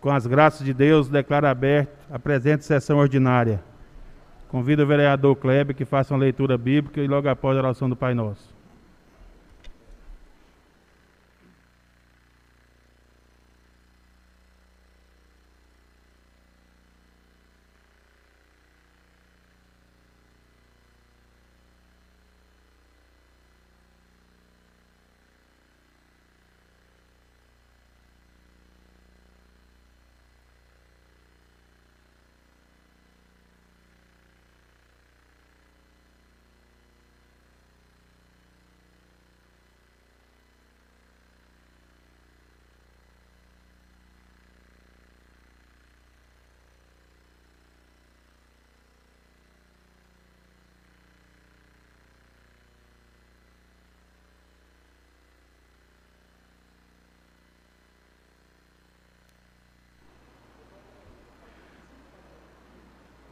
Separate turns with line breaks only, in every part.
com as graças de Deus, declaro aberta a presente sessão ordinária. Convido o vereador Kleber que faça uma leitura bíblica e logo após a oração do Pai Nosso.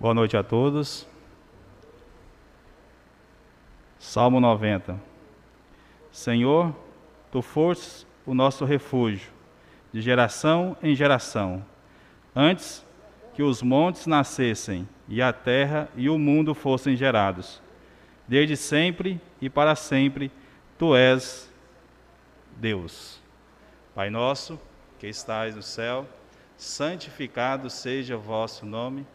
Boa noite a todos. Salmo 90. Senhor, tu fostes o nosso refúgio, de geração em geração. Antes que os montes nascessem, e a terra e o mundo fossem gerados. Desde sempre e para sempre, tu és Deus. Pai nosso, que estais no céu, santificado seja o vosso nome.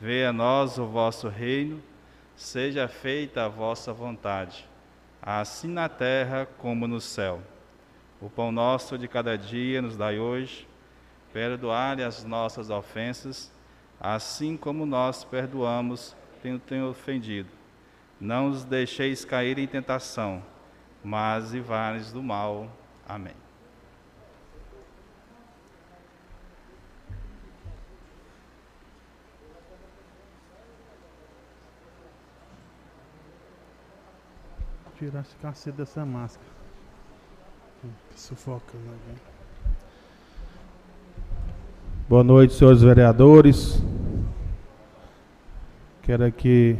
Venha a nós o vosso reino, seja feita a vossa vontade, assim na terra como no céu. O pão nosso de cada dia nos dai hoje, perdoai as nossas ofensas, assim como nós perdoamos quem tem ofendido. Não os deixeis cair em tentação, mas livrai-nos do mal. Amém.
Tirar esse cacete dessa máscara. Sufocando alguém. Boa noite, senhores vereadores. Quero aqui,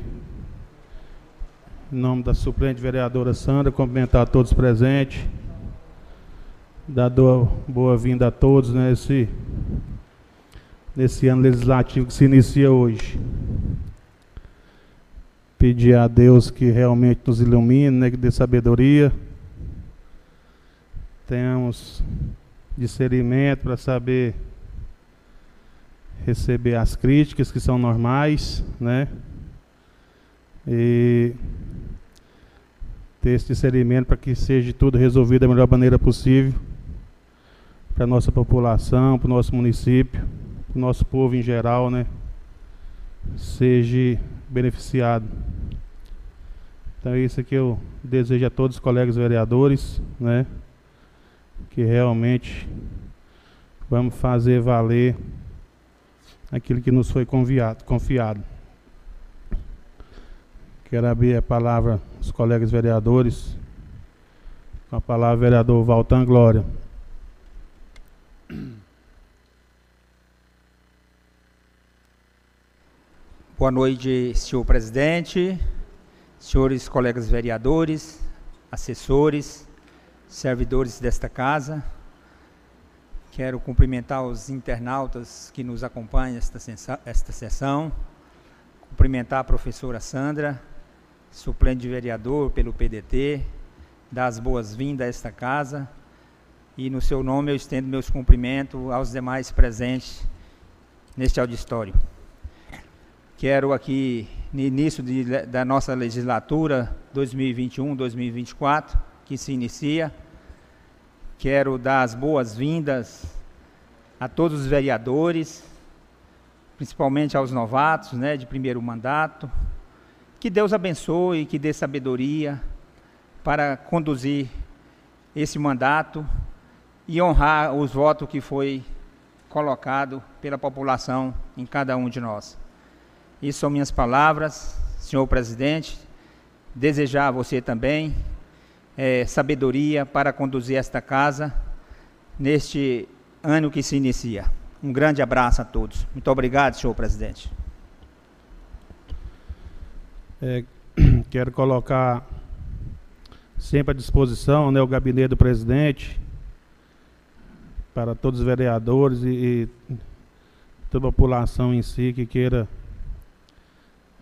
em nome da suplente vereadora Sandra, cumprimentar a todos presentes. Dar boa-vinda a todos nesse, nesse ano legislativo que se inicia hoje pedir a Deus que realmente nos ilumine, né, que dê sabedoria. Tenhamos discernimento para saber receber as críticas que são normais, né? E ter esse discernimento para que seja tudo resolvido da melhor maneira possível para a nossa população, para o nosso município, para o nosso povo em geral, né? Seja beneficiado. Então é isso que eu desejo a todos os colegas vereadores, né? Que realmente vamos fazer valer aquilo que nos foi conviado, confiado. Quero abrir a palavra aos colegas vereadores, com a palavra vereador Valtan Glória.
Boa noite, senhor presidente, senhores colegas vereadores, assessores, servidores desta casa. Quero cumprimentar os internautas que nos acompanham esta, esta sessão. Cumprimentar a professora Sandra, suplente de vereador pelo PDT, dar as boas-vindas a esta casa. E no seu nome eu estendo meus cumprimentos aos demais presentes neste auditório. Quero aqui, no início de, da nossa legislatura 2021-2024, que se inicia, quero dar as boas-vindas a todos os vereadores, principalmente aos novatos, né, de primeiro mandato. Que Deus abençoe que dê sabedoria para conduzir esse mandato e honrar os votos que foi colocado pela população em cada um de nós. Isso são minhas palavras, senhor presidente. Desejar a você também é, sabedoria para conduzir esta casa neste ano que se inicia. Um grande abraço a todos. Muito obrigado, senhor presidente.
É, quero colocar sempre à disposição né, o gabinete do presidente para todos os vereadores e, e toda a população em si que queira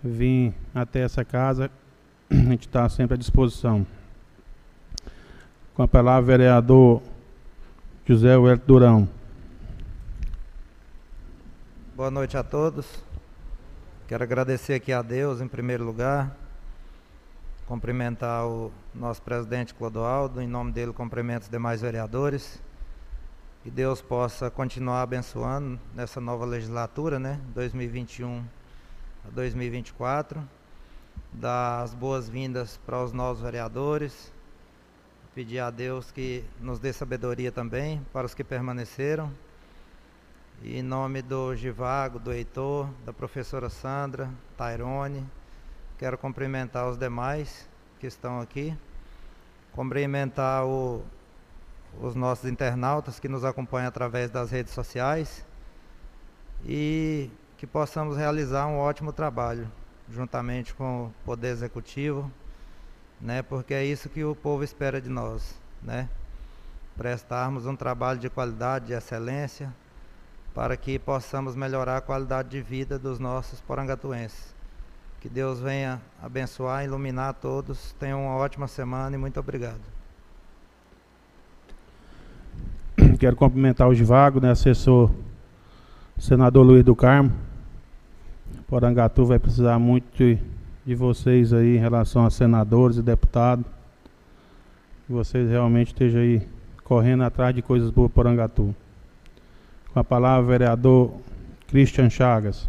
vir até essa casa, a gente está sempre à disposição. Com a palavra, vereador José Huerto Durão.
Boa noite a todos. Quero agradecer aqui a Deus, em primeiro lugar. Cumprimentar o nosso presidente Clodoaldo. Em nome dele, cumprimento os demais vereadores. Que Deus possa continuar abençoando nessa nova legislatura, né? 2021 a 2024. Dar as boas-vindas para os novos vereadores. Pedir a Deus que nos dê sabedoria também para os que permaneceram. E em nome do Givago, do Heitor, da professora Sandra, Tairone, quero cumprimentar os demais que estão aqui. Cumprimentar o os nossos internautas que nos acompanham através das redes sociais e que possamos realizar um ótimo trabalho juntamente com o Poder Executivo, né? Porque é isso que o povo espera de nós, né? Prestarmos um trabalho de qualidade, de excelência, para que possamos melhorar a qualidade de vida dos nossos porangatuenses. Que Deus venha abençoar, iluminar todos. Tenham uma ótima semana e muito obrigado.
Quero cumprimentar o Givago, né, assessor senador Luiz do Carmo. Porangatu vai precisar muito de, de vocês aí em relação a senadores e deputados. Que vocês realmente estejam aí correndo atrás de coisas boas por Porangatu. Com a palavra, vereador Christian Chagas.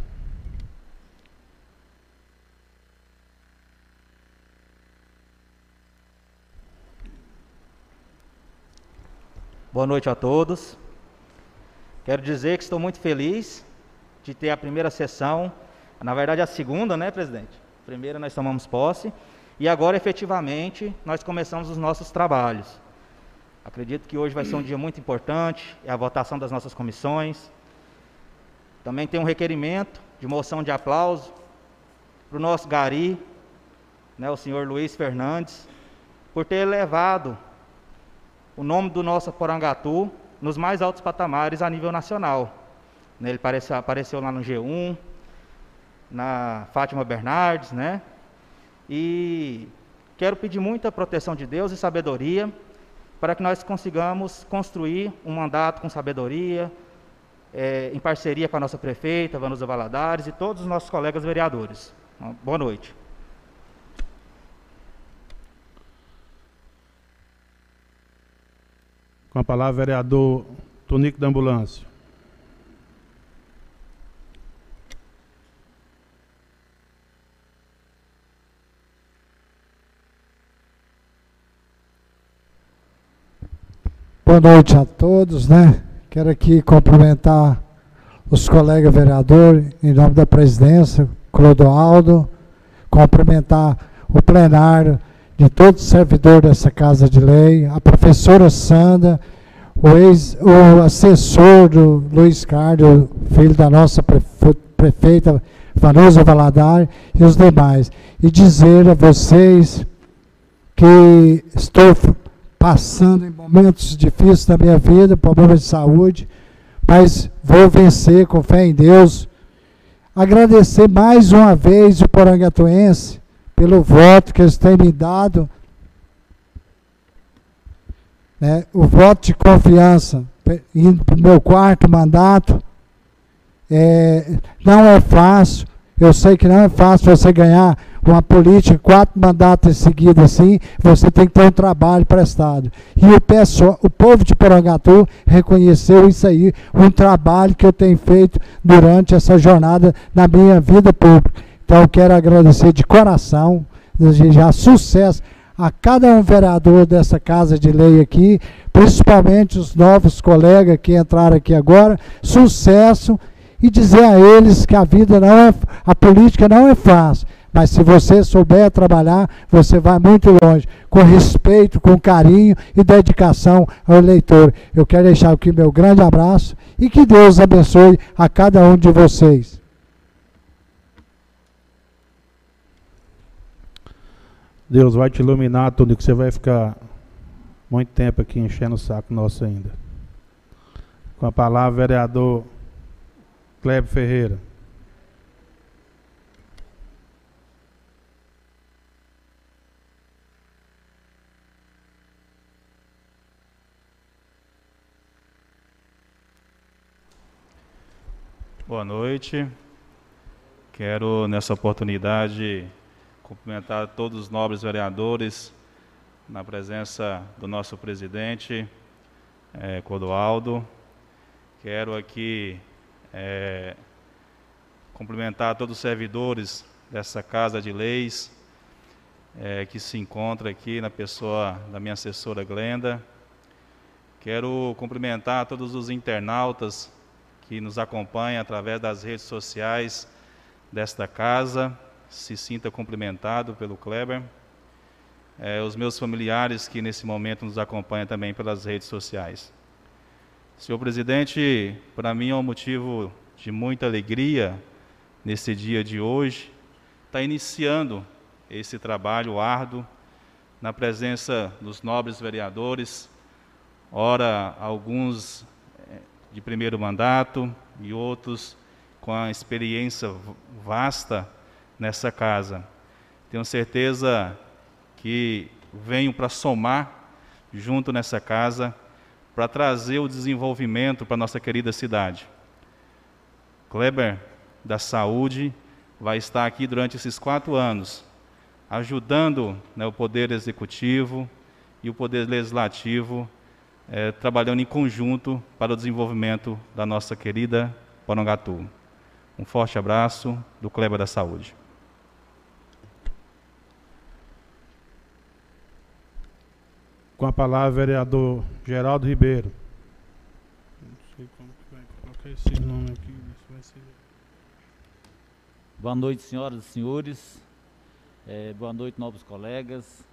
Boa noite a todos. Quero dizer que estou muito feliz de ter a primeira sessão, na verdade a segunda, né, presidente? Primeira nós tomamos posse e agora efetivamente nós começamos os nossos trabalhos. Acredito que hoje vai ser um dia muito importante, é a votação das nossas comissões. Também tem um requerimento de moção de aplauso para o nosso Gari, né, o senhor Luiz Fernandes, por ter levado o nome do nosso Porangatu nos mais altos patamares a nível nacional. Né, ele apareceu, apareceu lá no G1, na Fátima Bernardes, né? E quero pedir muita proteção de Deus e sabedoria para que nós consigamos construir um mandato com sabedoria, é, em parceria com a nossa prefeita, Vanusa Valadares, e todos os nossos colegas vereadores. Boa noite.
Com a palavra, vereador Tonico da Ambulância.
Boa noite a todos, né? Quero aqui cumprimentar os colegas vereadores, em nome da presidência, Clodoaldo, cumprimentar o plenário, de todo servidor dessa Casa de Lei, a professora Sandra, o, ex, o assessor do Luiz Carlos, filho da nossa prefeita Vanusa Valadar e os demais. E dizer a vocês que estou passando em momentos difíceis da minha vida, problemas de saúde, mas vou vencer com fé em Deus. Agradecer mais uma vez o Porangatuense pelo voto que eles têm me dado, né, o voto de confiança, indo para o meu quarto mandato, é, não é fácil, eu sei que não é fácil você ganhar uma política, quatro mandatos em seguida assim, você tem que ter um trabalho prestado. E o, pessoal, o povo de Porangatu reconheceu isso aí, um trabalho que eu tenho feito durante essa jornada na minha vida pública. Então, eu quero agradecer de coração, desejar sucesso a cada um vereador dessa casa de lei aqui, principalmente os novos colegas que entraram aqui agora, sucesso e dizer a eles que a vida não é, a política não é fácil, mas se você souber trabalhar, você vai muito longe, com respeito, com carinho e dedicação ao eleitor. Eu quero deixar aqui meu grande abraço e que Deus abençoe a cada um de vocês.
Deus vai te iluminar, Tony, que você vai ficar muito tempo aqui enchendo o saco nosso ainda. Com a palavra, vereador Kleber Ferreira.
Boa noite. Quero, nessa oportunidade, cumprimentar todos os nobres vereadores, na presença do nosso presidente, é, Clodoaldo. Quero aqui é, cumprimentar todos os servidores dessa Casa de Leis, é, que se encontra aqui na pessoa da minha assessora Glenda. Quero cumprimentar todos os internautas que nos acompanham através das redes sociais desta casa. Se sinta cumprimentado pelo Kleber. É, os meus familiares que nesse momento nos acompanham também pelas redes sociais. Senhor presidente, para mim é um motivo de muita alegria nesse dia de hoje, estar tá iniciando esse trabalho árduo na presença dos nobres vereadores, ora alguns de primeiro mandato e outros com a experiência vasta nessa casa. Tenho certeza que venho para somar junto nessa casa para trazer o desenvolvimento para nossa querida cidade. Kleber, da Saúde, vai estar aqui durante esses quatro anos, ajudando né, o Poder Executivo e o Poder Legislativo, é, trabalhando em conjunto para o desenvolvimento da nossa querida Porangatu. Um forte abraço do Kleber da Saúde.
Com a palavra, vereador Geraldo Ribeiro. Não sei como que vai colocar esse nome aqui. Vai ser...
Boa noite, senhoras e senhores. É, boa noite, novos colegas.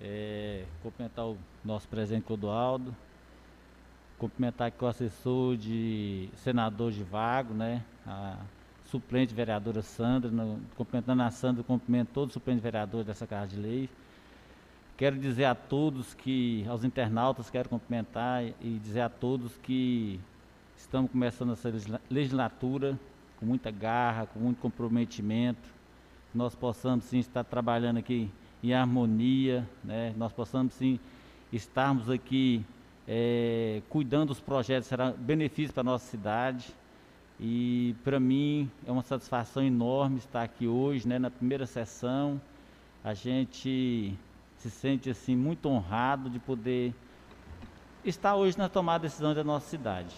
É, cumprimentar o nosso presidente Clodoaldo. Cumprimentar aqui o assessor de senador de Vago, né? A suplente vereadora Sandra. No, cumprimentando a Sandra, cumprimento todos os suplentes vereadores dessa Casa de Lei Quero dizer a todos que, aos internautas, quero cumprimentar e dizer a todos que estamos começando essa legislatura com muita garra, com muito comprometimento, nós possamos sim estar trabalhando aqui em harmonia, né? nós possamos sim estarmos aqui é, cuidando dos projetos, será benefício para a nossa cidade. E para mim é uma satisfação enorme estar aqui hoje, né, na primeira sessão. A gente se sente assim muito honrado de poder estar hoje na tomada de decisão da nossa cidade.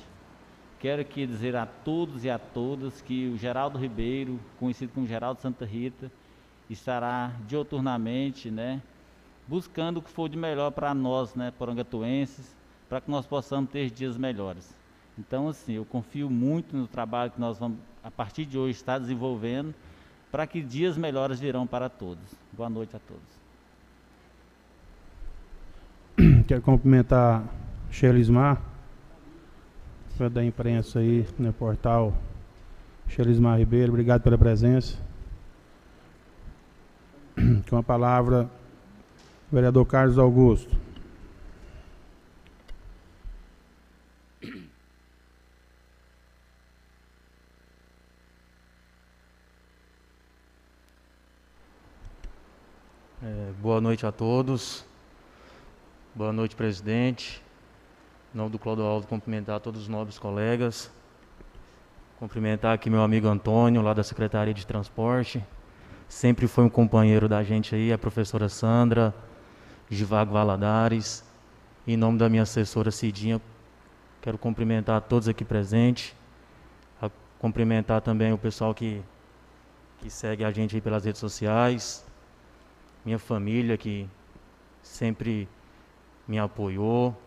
Quero aqui dizer a todos e a todas que o Geraldo Ribeiro, conhecido como Geraldo Santa Rita, estará dioturnamente, né, buscando o que for de melhor para nós, né, porangatuenses, para que nós possamos ter dias melhores. Então, assim, eu confio muito no trabalho que nós vamos, a partir de hoje, estar desenvolvendo, para que dias melhores virão para todos. Boa noite a todos.
Quero cumprimentar Shelismar, da imprensa aí no portal Shelismar Ribeiro, obrigado pela presença. Com a palavra, vereador Carlos Augusto.
É, boa noite a todos. Boa noite, presidente. Em nome do Clodoaldo, cumprimentar todos os nobres colegas. Cumprimentar aqui meu amigo Antônio, lá da Secretaria de Transporte. Sempre foi um companheiro da gente aí, a professora Sandra, Givago Valadares. Em nome da minha assessora Cidinha, quero cumprimentar todos aqui presentes. Cumprimentar também o pessoal que, que segue a gente pelas redes sociais. Minha família que sempre me apoiou.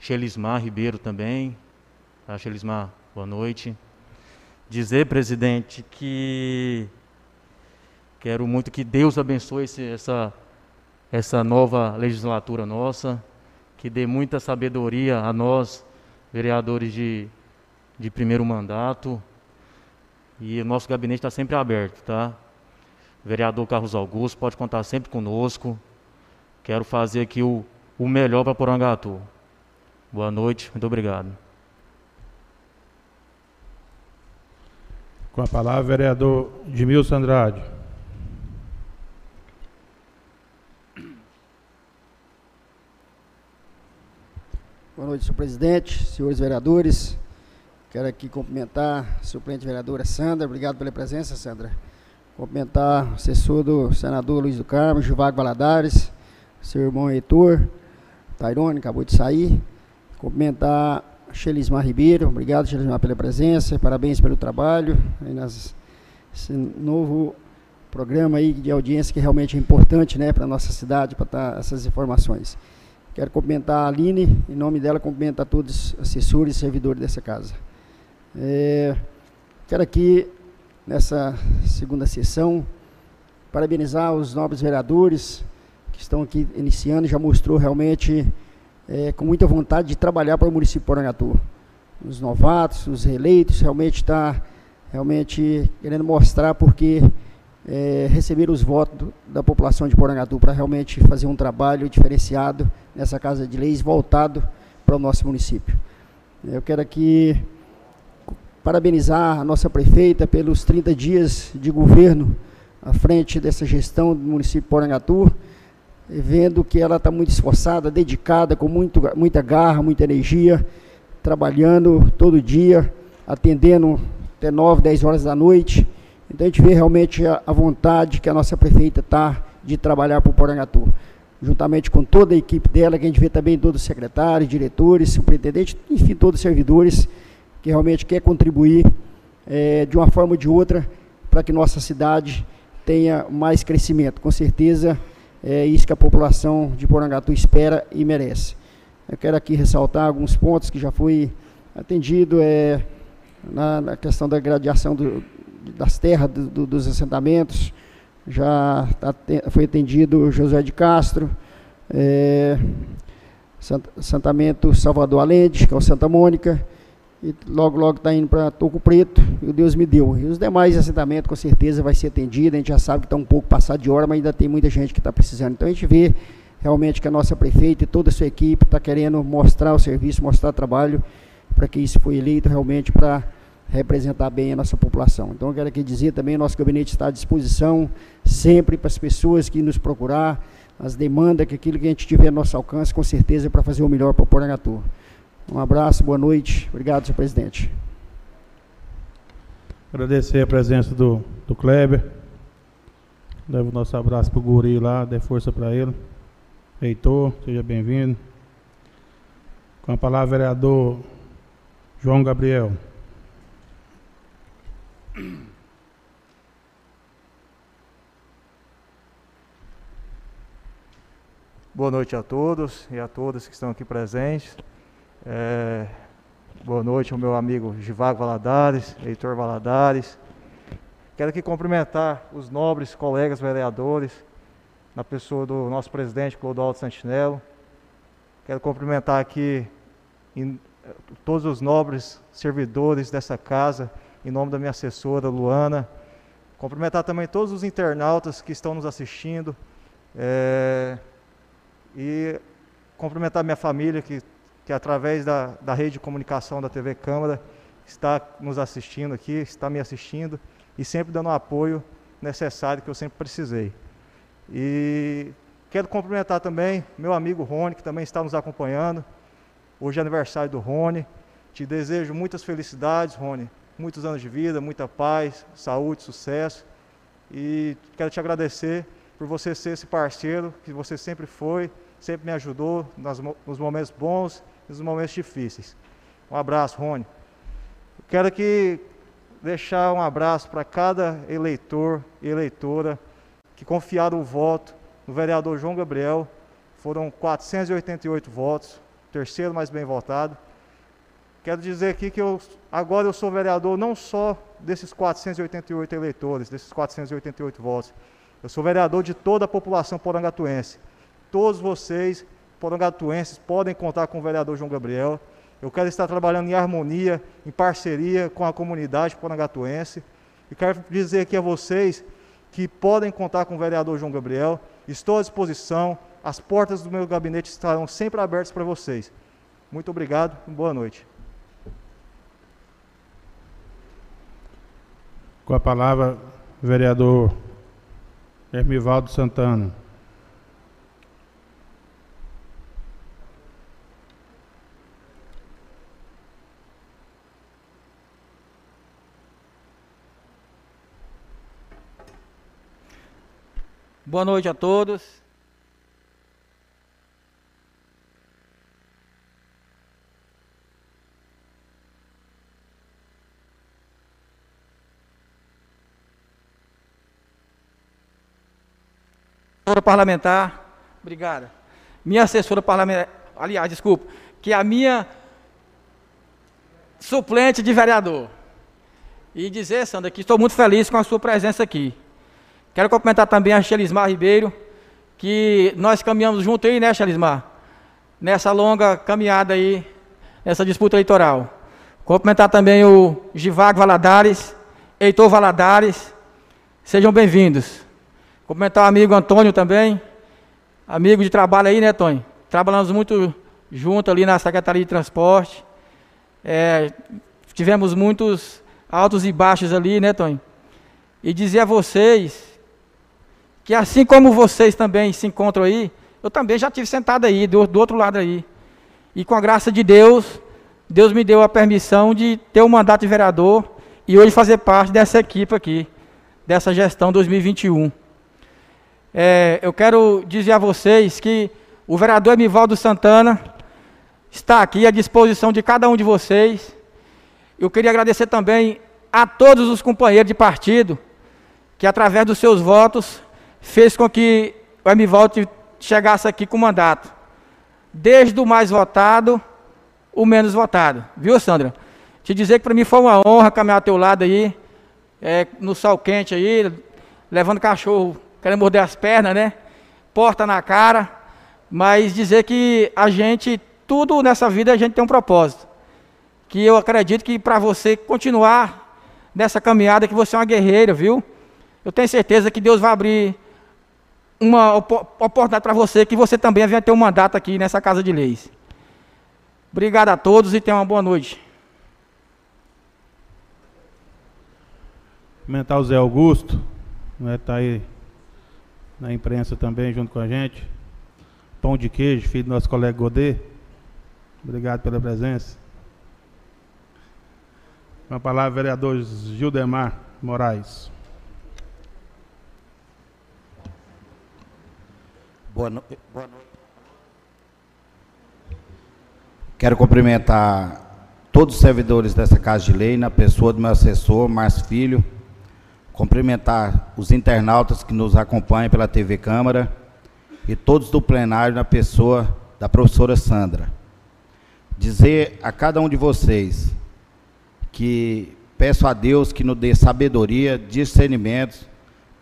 Shelismar Ribeiro também. Tá, Shelismar, boa noite. Dizer, presidente, que quero muito que Deus abençoe esse, essa, essa nova legislatura nossa, que dê muita sabedoria a nós, vereadores de, de primeiro mandato. E o nosso gabinete está sempre aberto, tá? Vereador Carlos Augusto, pode contar sempre conosco. Quero fazer aqui o, o melhor para Porangatu. Boa noite, muito obrigado.
Com a palavra, vereador Edmilson Andrade.
Boa noite, senhor presidente, senhores vereadores. Quero aqui cumprimentar a suplente vereadora Sandra. Obrigado pela presença, Sandra. Cumprimentar o assessor do senador Luiz do Carmo, Givago Valadares, seu irmão Heitor, Tairone, acabou de sair. Cumprimentar a Shelismar Ribeiro. Obrigado, Shelismar, pela presença. Parabéns pelo trabalho. Aí nas, esse novo programa aí de audiência que realmente é importante né, para a nossa cidade, para estar essas informações. Quero cumprimentar a Aline, em nome dela, cumprimentar todos os assessores e servidores dessa casa. É, quero aqui, nessa segunda sessão, parabenizar os nobres vereadores que estão aqui iniciando, já mostrou realmente é, com muita vontade de trabalhar para o município de Porangatu. Os novatos, os reeleitos, realmente está realmente querendo mostrar porque é, receber os votos da população de Porangatu para realmente fazer um trabalho diferenciado nessa Casa de Leis voltado para o nosso município. Eu quero aqui parabenizar a nossa prefeita pelos 30 dias de governo à frente dessa gestão do município de Porangatu, vendo que ela está muito esforçada, dedicada, com muito, muita garra, muita energia, trabalhando todo dia, atendendo até 9, 10 horas da noite, então a gente vê realmente a, a vontade que a nossa prefeita está de trabalhar para o Porangatu. Juntamente com toda a equipe dela, que a gente vê também todos os secretários, diretores, superintendentes, enfim, todos os servidores que realmente quer contribuir é, de uma forma ou de outra para que nossa cidade tenha mais crescimento. Com certeza é isso que a população de Porangatu espera e merece. Eu quero aqui ressaltar alguns pontos que já foi atendido é, na, na questão da gradiação do, das terras do, do, dos assentamentos, já tá, foi atendido José de Castro, é, assentamento Salvador Alende, que é o Santa Mônica, e logo, logo está indo para Toco Preto, e o Deus me deu. E os demais assentamentos, com certeza, vai ser atendido, a gente já sabe que está um pouco passado de hora, mas ainda tem muita gente que está precisando. Então a gente vê realmente que a nossa prefeita e toda a sua equipe está querendo mostrar o serviço, mostrar o trabalho, para que isso foi eleito realmente para representar bem a nossa população. Então, eu quero aqui dizer também, o nosso gabinete está à disposição sempre para as pessoas que nos procurar, as demandas, que aquilo que a gente tiver a nosso alcance, com certeza, para fazer o melhor para Porangatu. Um abraço, boa noite. Obrigado, senhor presidente.
Agradecer a presença do, do Kleber. Leva o nosso abraço para o Guri lá, dê força para ele. Heitor, seja bem-vindo. Com a palavra, vereador João Gabriel.
Boa noite a todos e a todas que estão aqui presentes. É, boa noite ao meu amigo Givago Valadares, Heitor Valadares. Quero aqui cumprimentar os nobres colegas vereadores, na pessoa do nosso presidente Clodoaldo Santinello. Quero cumprimentar aqui em, todos os nobres servidores dessa casa, em nome da minha assessora Luana. Cumprimentar também todos os internautas que estão nos assistindo. É, e cumprimentar minha família que, que através da, da rede de comunicação da TV Câmara está nos assistindo aqui, está me assistindo e sempre dando o apoio necessário que eu sempre precisei. E quero cumprimentar também meu amigo Rony, que também está nos acompanhando. Hoje é aniversário do Rony. Te desejo muitas felicidades, Rony, muitos anos de vida, muita paz, saúde, sucesso. E quero te agradecer por você ser esse parceiro que você sempre foi, sempre me ajudou nas, nos momentos bons e nos momentos difíceis. Um abraço, Rony. Quero aqui deixar um abraço para cada eleitor e eleitora que confiaram o voto no vereador João Gabriel. Foram 488 votos, terceiro mais bem votado. Quero dizer aqui que eu, agora eu sou vereador não só desses 488 eleitores, desses 488 votos. Eu sou vereador de toda a população porangatuense. Todos vocês, porangatuenses, podem contar com o vereador João Gabriel. Eu quero estar trabalhando em harmonia, em parceria com a comunidade porangatuense. E quero dizer aqui a vocês que podem contar com o vereador João Gabriel. Estou à disposição. As portas do meu gabinete estarão sempre abertas para vocês. Muito obrigado boa noite.
Com a palavra, vereador Hermivaldo Santana.
Boa noite a todos. Assessora parlamentar, obrigada. Minha assessora parlamentar, aliás, desculpa, que é a minha suplente de vereador. E dizer, Sandra, que estou muito feliz com a sua presença aqui. Quero cumprimentar também a Xelismar Ribeiro, que nós caminhamos junto aí, né, Xelismar? Nessa longa caminhada aí, nessa disputa eleitoral. Cumprimentar também o Givago Valadares, Heitor Valadares, sejam bem-vindos. Cumprimentar o amigo Antônio também, amigo de trabalho aí, né, Tony? Trabalhamos muito junto ali na Secretaria de Transporte. É, tivemos muitos altos e baixos ali, né, Tony? E dizer a vocês que assim como vocês também se encontram aí, eu também já tive sentado aí, do, do outro lado aí. E com a graça de Deus, Deus me deu a permissão de ter o um mandato de vereador e hoje fazer parte dessa equipe aqui, dessa gestão 2021. É, eu quero dizer a vocês que o vereador Emivaldo Santana está aqui à disposição de cada um de vocês. Eu queria agradecer também a todos os companheiros de partido que, através dos seus votos, fez com que o Emivaldo chegasse aqui com mandato. Desde o mais votado, o menos votado. Viu, Sandra? Te dizer que para mim foi uma honra caminhar ao teu lado aí, é, no sol quente aí, levando cachorro, querendo morder as pernas, né? Porta na cara. Mas dizer que a gente, tudo nessa vida, a gente tem um propósito. Que eu acredito que para você continuar nessa caminhada, que você é uma guerreira, viu? Eu tenho certeza que Deus vai abrir uma oportunidade para você que você também venha ter um mandato aqui nessa Casa de Leis. Obrigado a todos e tenham uma boa noite.
Comentar o Zé Augusto, né, tá aí na imprensa também junto com a gente. Pão de queijo, filho do nosso colega Godet. Obrigado pela presença. Com a palavra, vereador Gildemar Moraes.
Boa, no... Boa noite. Quero cumprimentar todos os servidores dessa Casa de Lei, na pessoa do meu assessor, Márcio Filho. Cumprimentar os internautas que nos acompanham pela TV Câmara e todos do plenário, na pessoa da professora Sandra. Dizer a cada um de vocês que peço a Deus que nos dê sabedoria, discernimento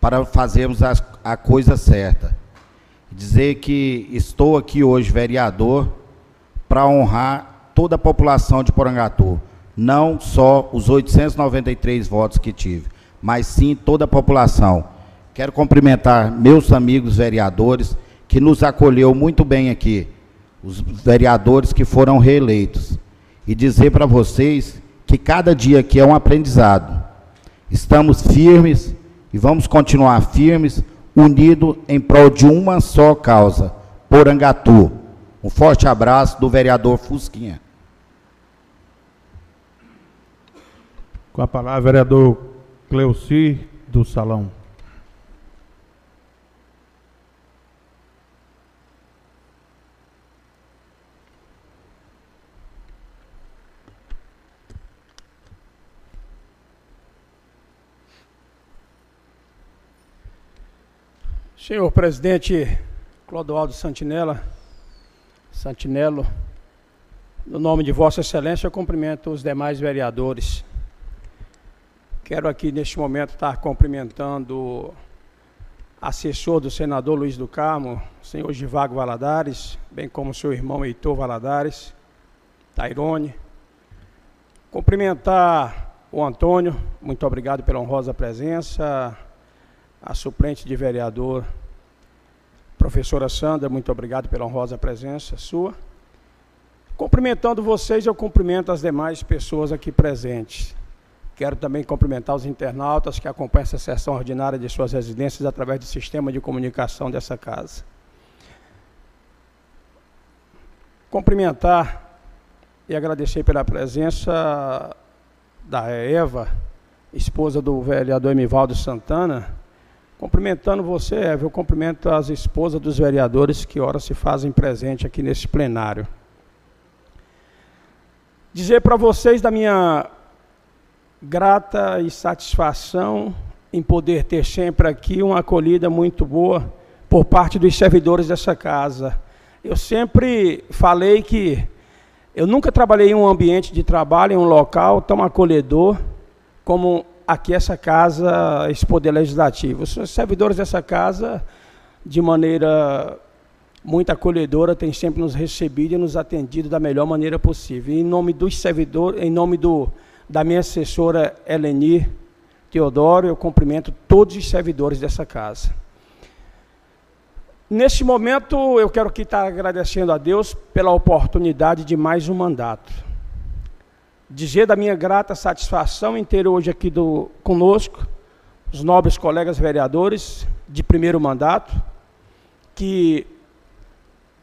para fazermos a, a coisa certa dizer que estou aqui hoje vereador para honrar toda a população de Porangatu, não só os 893 votos que tive, mas sim toda a população. Quero cumprimentar meus amigos vereadores que nos acolheu muito bem aqui, os vereadores que foram reeleitos, e dizer para vocês que cada dia aqui é um aprendizado. Estamos firmes e vamos continuar firmes unido em prol de uma só causa, Porangatu. Um forte abraço do vereador Fusquinha.
Com a palavra, vereador Cleuci do Salão.
Senhor presidente Clodoaldo Santinella, Santinello, no nome de Vossa Excelência, eu cumprimento os demais vereadores. Quero aqui neste momento estar cumprimentando assessor do senador Luiz do Carmo, senhor Givago Valadares, bem como seu irmão Heitor Valadares, Tairone. Cumprimentar o Antônio, muito obrigado pela honrosa presença, a suplente de vereador, professora Sandra, muito obrigado pela honrosa presença sua. Cumprimentando vocês, eu cumprimento as demais pessoas aqui presentes. Quero também cumprimentar os internautas que acompanham essa sessão ordinária de suas residências através do sistema de comunicação dessa casa. Cumprimentar e agradecer pela presença da Eva, esposa do vereador Emivaldo Santana. Cumprimentando você, Eva, eu cumprimento as esposas dos vereadores que ora se fazem presente aqui nesse plenário. Dizer para vocês da minha grata e satisfação em poder ter sempre aqui uma acolhida muito boa por parte dos servidores dessa casa. Eu sempre falei que eu nunca trabalhei em um ambiente de trabalho, em um local tão acolhedor como aqui essa casa, esse poder legislativo. Os servidores dessa casa, de maneira muito acolhedora, têm sempre nos recebido e nos atendido da melhor maneira possível. Em nome dos servidores, em nome do da minha assessora Eleni Teodoro, eu cumprimento todos os servidores dessa casa. Neste momento, eu quero aqui estar agradecendo a Deus pela oportunidade de mais um mandato. Dizer da minha grata satisfação em ter hoje aqui do, conosco os nobres colegas vereadores de primeiro mandato, que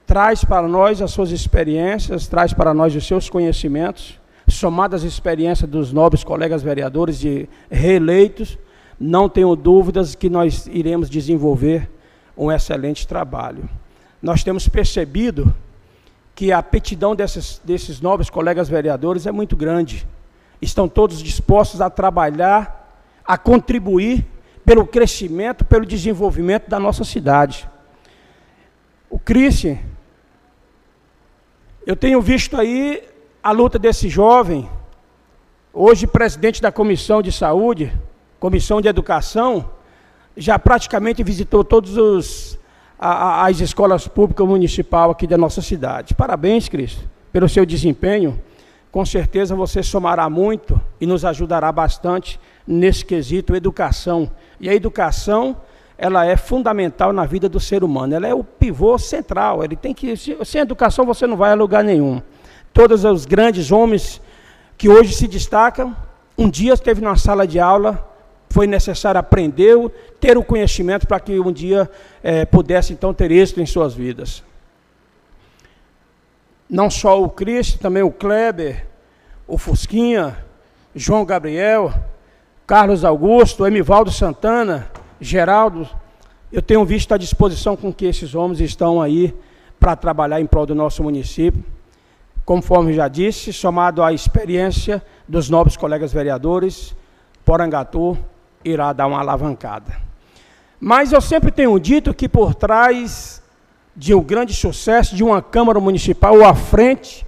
traz para nós as suas experiências, traz para nós os seus conhecimentos, somadas às experiências dos nobres colegas vereadores de reeleitos, não tenho dúvidas que nós iremos desenvolver um excelente trabalho. Nós temos percebido que a aptidão desses, desses nobres colegas vereadores é muito grande. Estão todos dispostos a trabalhar, a contribuir pelo crescimento, pelo desenvolvimento da nossa cidade. O Christian, eu tenho visto aí a luta desse jovem, hoje presidente da Comissão de Saúde, Comissão de Educação, já praticamente visitou todas as escolas públicas municipais aqui da nossa cidade. Parabéns, Cristo, pelo seu desempenho. Com certeza você somará muito e nos ajudará bastante nesse quesito educação. E a educação, ela é fundamental na vida do ser humano. Ela é o pivô central. Ele tem que sem educação você não vai a lugar nenhum todos os grandes homens que hoje se destacam, um dia esteve na sala de aula, foi necessário aprender, ter o conhecimento para que um dia é, pudesse então ter êxito em suas vidas. Não só o Cristo, também o Kleber, o Fusquinha, João Gabriel, Carlos Augusto, Emivaldo Santana, Geraldo, eu tenho visto a disposição com que esses homens estão aí para trabalhar em prol do nosso município conforme já disse, somado à experiência dos nobres colegas vereadores, Porangatu irá dar uma alavancada. Mas eu sempre tenho dito que por trás de um grande sucesso de uma Câmara Municipal, ou à frente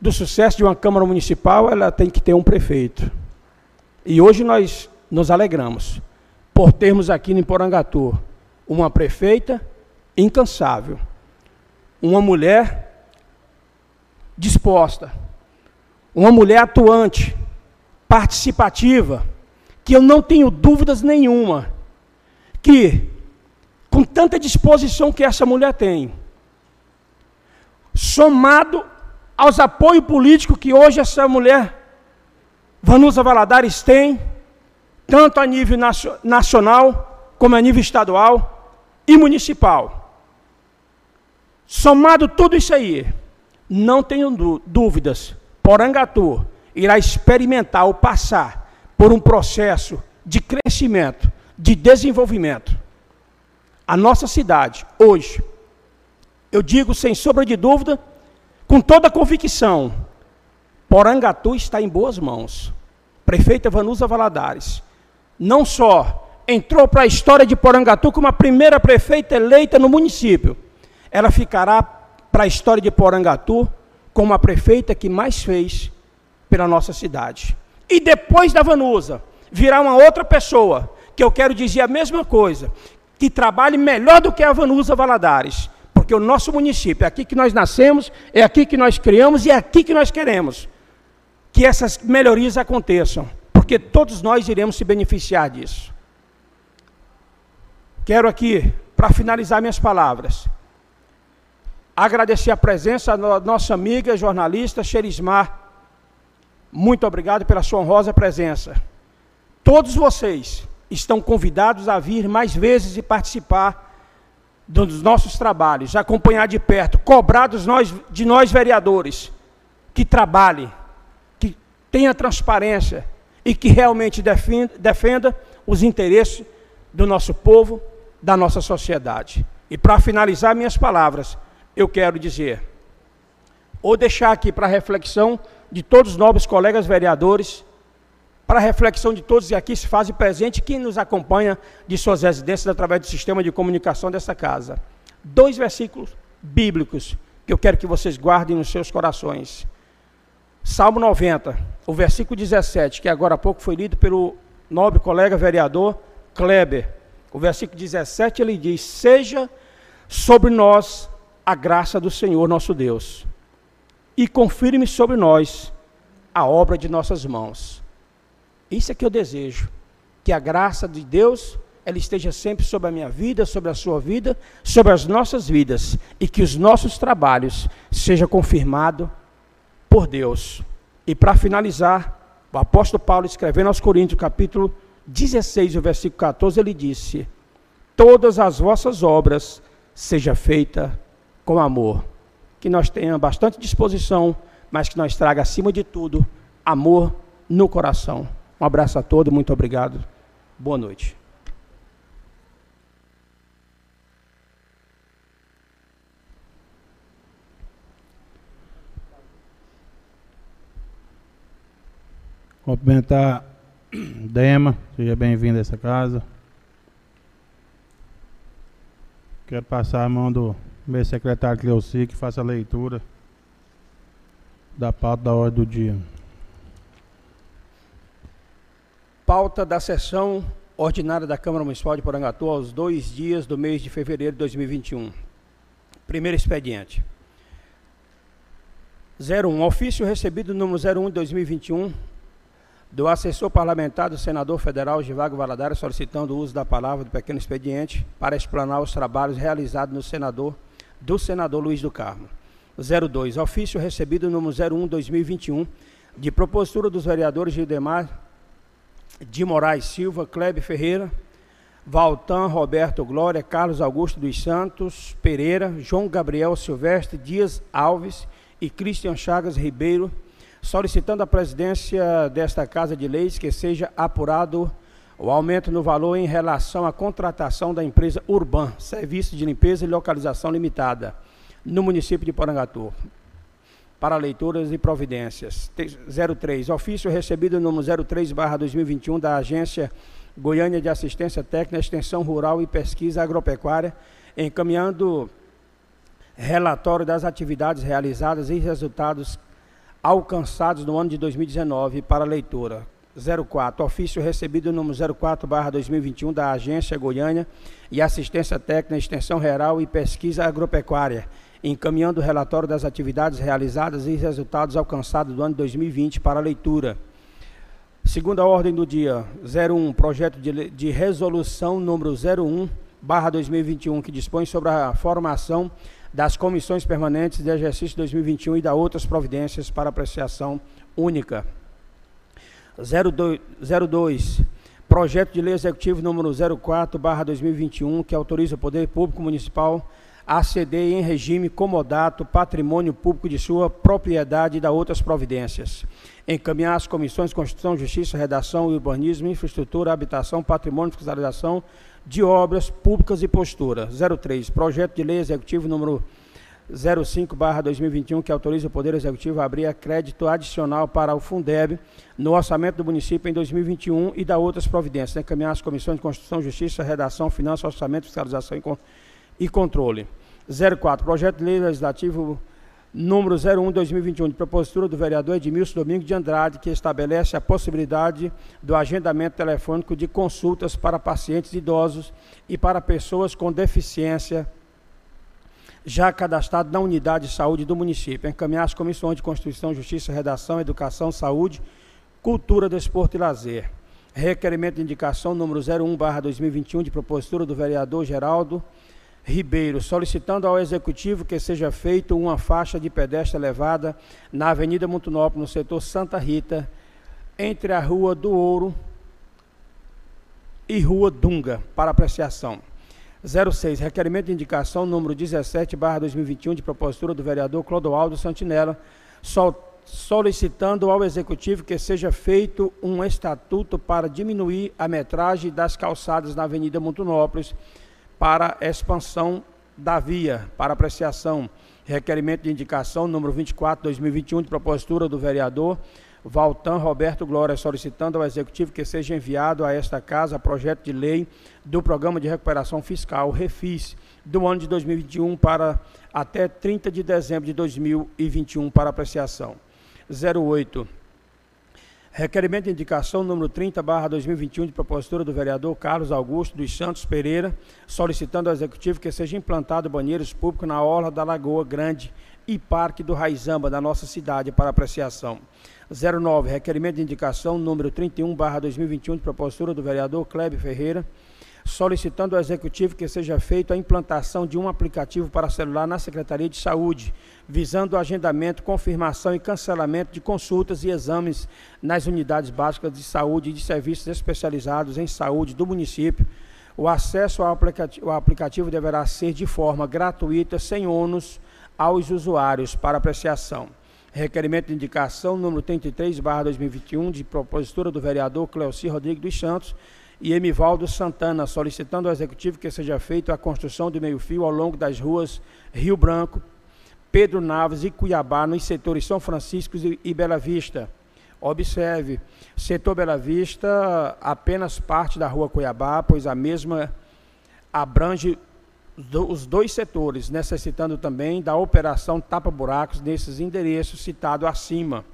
do sucesso de uma Câmara Municipal, ela tem que ter um prefeito. E hoje nós nos alegramos por termos aqui em Porangatu uma prefeita incansável, uma mulher disposta, uma mulher atuante, participativa, que eu não tenho dúvidas nenhuma que, com tanta disposição que essa mulher tem, somado aos apoios políticos que hoje essa mulher, Vanusa Valadares, tem, tanto a nível nacional, como a nível estadual e municipal. Somado tudo isso aí, não tenho dúvidas, Porangatu irá experimentar ou passar por um processo de crescimento, de desenvolvimento. A nossa cidade, hoje, eu digo sem sombra de dúvida, com toda convicção, Porangatu está em boas mãos. Prefeita Vanusa Valadares, não só entrou para a história de Porangatu como a primeira prefeita eleita no município, ela ficará para a história de Porangatu como a prefeita que mais fez pela nossa cidade. E depois da Vanusa, virá uma outra pessoa, que eu quero dizer a mesma coisa, que trabalhe melhor do que a Vanusa Valadares, porque o nosso município, é aqui que nós nascemos, é aqui que nós criamos e é aqui que nós queremos que essas melhorias aconteçam, porque todos nós iremos se beneficiar disso. Quero aqui, para finalizar minhas palavras, agradecer a presença da nossa amiga jornalista Xerismar, muito obrigado pela sua honrosa presença. Todos vocês estão convidados a vir mais vezes e participar dos nossos trabalhos, acompanhar de perto, cobrar dos nós, de nós vereadores que trabalhe, que tenha transparência e que realmente defenda, defenda os interesses do nosso povo, da nossa sociedade. E para finalizar minhas palavras, eu quero dizer, ou deixar aqui para reflexão de todos os nobres colegas vereadores, para reflexão de todos que aqui se fazem presente, que nos acompanha de suas residências através do sistema de comunicação dessa casa. Dois versículos bíblicos que eu quero que vocês guardem nos seus corações. Salmo 90, o versículo 17, que agora há pouco foi lido pelo nobre colega vereador Kleber. O versículo 17 ele diz: Seja sobre nós a graça do Senhor nosso Deus, e confirme sobre nós a obra de nossas mãos. Isso é que eu desejo, que a graça de Deus ela esteja sempre sobre a minha vida, sobre a sua vida, sobre as nossas vidas, e que os nossos trabalhos sejam confirmados por Deus. E para finalizar, o apóstolo Paulo escrevendo aos Coríntios, capítulo 16, o versículo 14, ele disse: Todas as vossas obras seja feita com amor. Que nós tenhamos bastante disposição, mas que nós traga acima de tudo amor no coração. Um abraço a todos, muito obrigado. Boa noite.
Cumprimentar Dema, seja bem-vindo a essa casa. Quero passar a mão do meu secretário Cleuci, que faça a leitura da pauta da ordem do dia.
Pauta da sessão ordinária da Câmara Municipal de Porangatu aos dois dias do mês de fevereiro de 2021. Primeiro expediente. 01. Ofício recebido número 01 de 2021 do assessor parlamentar do senador federal Givago Valadares solicitando o uso da palavra do pequeno expediente para explanar os trabalhos realizados no senador do senador Luiz do Carmo. 02. Ofício recebido número 01/2021 de propositura dos vereadores Gildemar de Moraes Silva, Klebe Ferreira, Valtan Roberto Glória, Carlos Augusto dos Santos Pereira, João Gabriel Silvestre Dias Alves e Cristian Chagas Ribeiro solicitando à presidência desta Casa de Leis que seja apurado o aumento no valor em relação à contratação da empresa Urban, Serviço de Limpeza e Localização Limitada, no município de Porangatu. Para leituras e providências. 03. Ofício recebido número 03-2021 da Agência Goiânia de Assistência Técnica, Extensão Rural e Pesquisa Agropecuária, encaminhando relatório das atividades realizadas e resultados alcançados no ano de 2019 para leitura. 04, ofício recebido número 04/2021 da Agência Goiânia e Assistência Técnica, Extensão Rural e Pesquisa Agropecuária, encaminhando o relatório das atividades realizadas e resultados alcançados do ano de 2020 para leitura. Segunda ordem do dia, 01, projeto de, de resolução número 01 2021, que dispõe sobre a formação das comissões permanentes de exercício 2021 e da outras providências para apreciação única. 02, 02 projeto de lei executivo número 04/2021 que autoriza o Poder Público Municipal a ceder em regime comodato patrimônio público de sua propriedade e da outras providências. Encaminhar as comissões Constituição, Justiça, Redação, Urbanismo, Infraestrutura, Habitação, Patrimônio, Fiscalização, de obras públicas e postura. 03. Projeto de lei executivo número 05/2021 que autoriza o Poder Executivo a abrir crédito adicional para o Fundeb no orçamento do município em 2021 e da outras providências. Encaminhar as comissões de Constituição, Justiça, Redação, Finanças, Orçamento, Fiscalização e Controle. 04. Projeto de lei legislativo número 01-2021, de propositura do vereador Edmilson Domingos de Andrade, que estabelece a possibilidade do agendamento telefônico de consultas para pacientes idosos e para pessoas com deficiência já cadastrado na unidade de saúde do município. Encaminhar as comissões de Constituição, Justiça, Redação, Educação, Saúde, Cultura, Desporto e Lazer. Requerimento de indicação número 01/2021 de propositura do vereador Geraldo Ribeiro, solicitando ao Executivo que seja feita uma faixa de pedestre elevada na Avenida Montunópolis, no setor Santa Rita, entre a Rua do Ouro e Rua Dunga, para apreciação. 06, requerimento de indicação número 17, barra 2021, de propositura do vereador Clodoaldo Santinella, sol, solicitando ao Executivo que seja feito um estatuto para diminuir a metragem das calçadas na Avenida Montunópolis, para expansão da via, para apreciação. Requerimento de indicação número 24, 2021, de propositura do vereador Valtan Roberto Glória, solicitando ao Executivo que seja enviado a esta casa projeto de lei do Programa de Recuperação Fiscal, REFIS, do ano de 2021 para até 30 de dezembro de 2021 para apreciação. 08. Requerimento de indicação número 30, barra 2021, de propositura do vereador Carlos Augusto dos Santos Pereira, solicitando ao Executivo que seja implantado banheiros públicos na Orla da Lagoa Grande e Parque do Raizamba, da nossa cidade, para apreciação. 09, requerimento de indicação número 31, barra 2021, de propositura do vereador Kleber Ferreira, solicitando ao Executivo que seja feita a implantação de um aplicativo para celular na Secretaria de Saúde, visando o agendamento, confirmação e cancelamento de consultas e exames nas unidades básicas de saúde e de serviços especializados em saúde do município. O acesso ao aplicativo, deverá ser de forma gratuita, sem ônus aos usuários para apreciação. Requerimento de indicação número 33, barra 2021, de propositura do vereador Cleoci Rodrigues dos Santos, e Emivaldo Santana, solicitando ao Executivo que seja feita a construção de meio-fio ao longo das ruas Rio Branco, Pedro Naves e Cuiabá, nos setores São Francisco e Bela Vista. Observe, setor Bela Vista, apenas parte da rua Cuiabá, pois a mesma abrange os dois setores, necessitando também da operação tapa-buracos nesses endereços citados acima.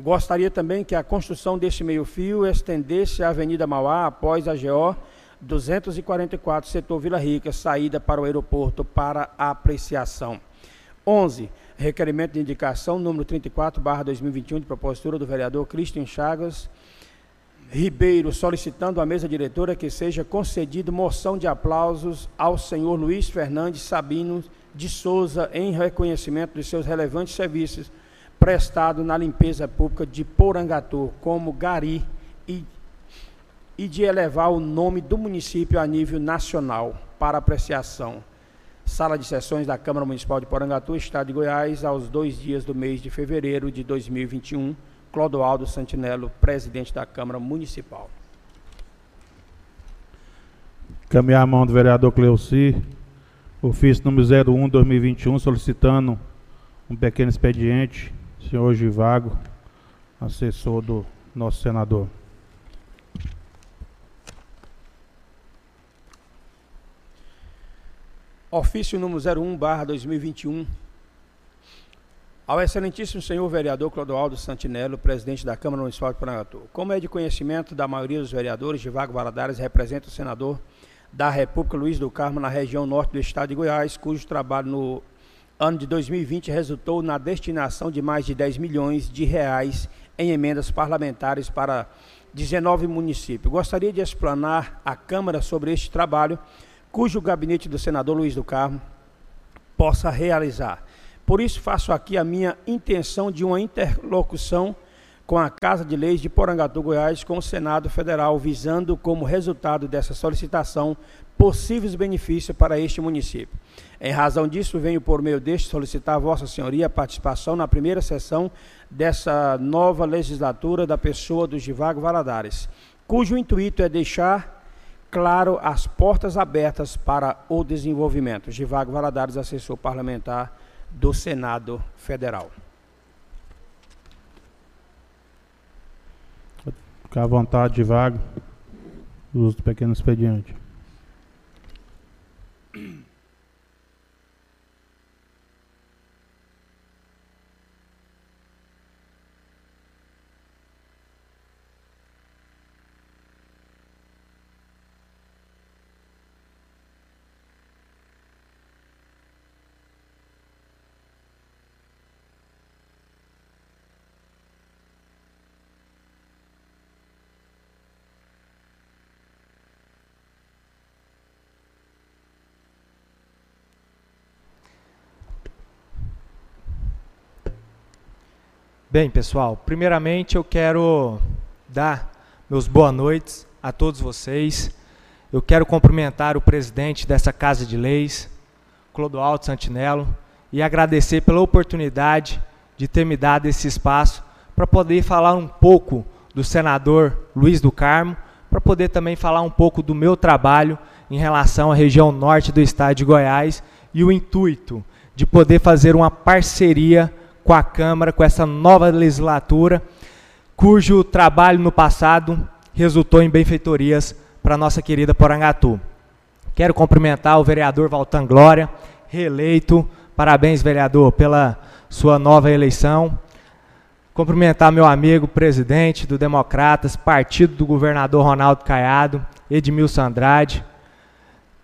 Gostaria também que a construção deste meio-fio estendesse a Avenida Mauá após a GO 244, setor Vila Rica, saída para o aeroporto para apreciação. 11. Requerimento de indicação número 34, barra 2021, de propositura do vereador Cristian Chagas Ribeiro, solicitando à mesa diretora que seja concedido moção de aplausos ao senhor Luiz Fernandes Sabino de Souza em reconhecimento de seus relevantes serviços prestado na limpeza pública de Porangatu como Gari e, e de elevar o nome do município a nível nacional para apreciação. Sala de sessões da Câmara Municipal de Porangatu, Estado de Goiás, aos dois dias do mês de fevereiro de 2021. Clodoaldo Santinello, presidente da Câmara Municipal.
Caminhar a mão do vereador Cleuci, ofício número 01 2021, solicitando um pequeno expediente senhor Givago, assessor do nosso senador.
Ofício número 01, barra 2021. Ao excelentíssimo senhor vereador Clodoaldo Santinello, presidente da Câmara Municipal de Parangatu. Como é de conhecimento da maioria dos vereadores, Givago Valadares representa o senador da República Luiz do Carmo na região norte do estado de Goiás, cujo trabalho no ano de 2020 resultou na destinação de mais de 10 milhões de reais em emendas parlamentares para 19 municípios. Gostaria de explanar à Câmara sobre este trabalho, cujo gabinete do senador Luiz do Carmo possa realizar. Por isso faço aqui a minha intenção de uma interlocução com a Casa de Leis de Porangatu, Goiás, com o Senado Federal, visando como resultado dessa solicitação possíveis benefícios para este município. Em razão disso, venho por meio deste solicitar a Vossa Senhoria a participação na primeira sessão dessa nova legislatura da pessoa do Givago Valadares, cujo intuito é deixar claro as portas abertas para o desenvolvimento. Givago Valadares, assessor parlamentar do Senado Federal.
Ficar à vontade, vago. Uso do pequeno expediente.
Bem, pessoal, primeiramente eu quero dar meus boas noites a todos vocês. Eu quero cumprimentar o presidente dessa Casa de Leis, Clodoaldo Santinello, e agradecer pela oportunidade de ter me dado esse espaço para poder falar um pouco do senador Luiz do Carmo, para poder também falar um pouco do meu trabalho em relação à região norte do estado de Goiás e o intuito de poder fazer uma parceria com a Câmara, com essa nova legislatura, cujo trabalho no passado resultou em benfeitorias para nossa querida Porangatu. Quero cumprimentar o vereador Valtan Glória, reeleito. Parabéns, vereador, pela sua nova eleição. Cumprimentar meu amigo presidente do Democratas, partido do governador Ronaldo Caiado, Edmilson Andrade.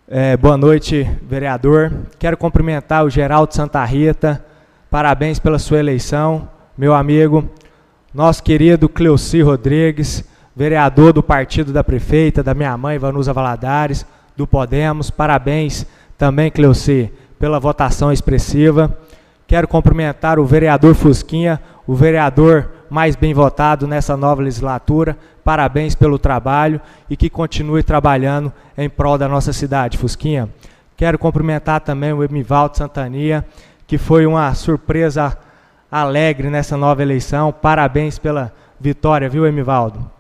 É, boa noite, vereador. Quero cumprimentar o Geraldo Santa Rita, Parabéns pela sua eleição, meu amigo, nosso querido Cleuci Rodrigues, vereador do partido da prefeita, da minha mãe, Vanusa Valadares, do Podemos. Parabéns também, Cleuci, pela votação expressiva. Quero cumprimentar o vereador Fusquinha, o vereador mais bem votado nessa nova legislatura. Parabéns pelo trabalho e que continue trabalhando em prol da nossa cidade, Fusquinha. Quero cumprimentar também o Emivaldo Santania, que foi uma surpresa alegre nessa nova eleição. Parabéns pela vitória, viu, Emivaldo?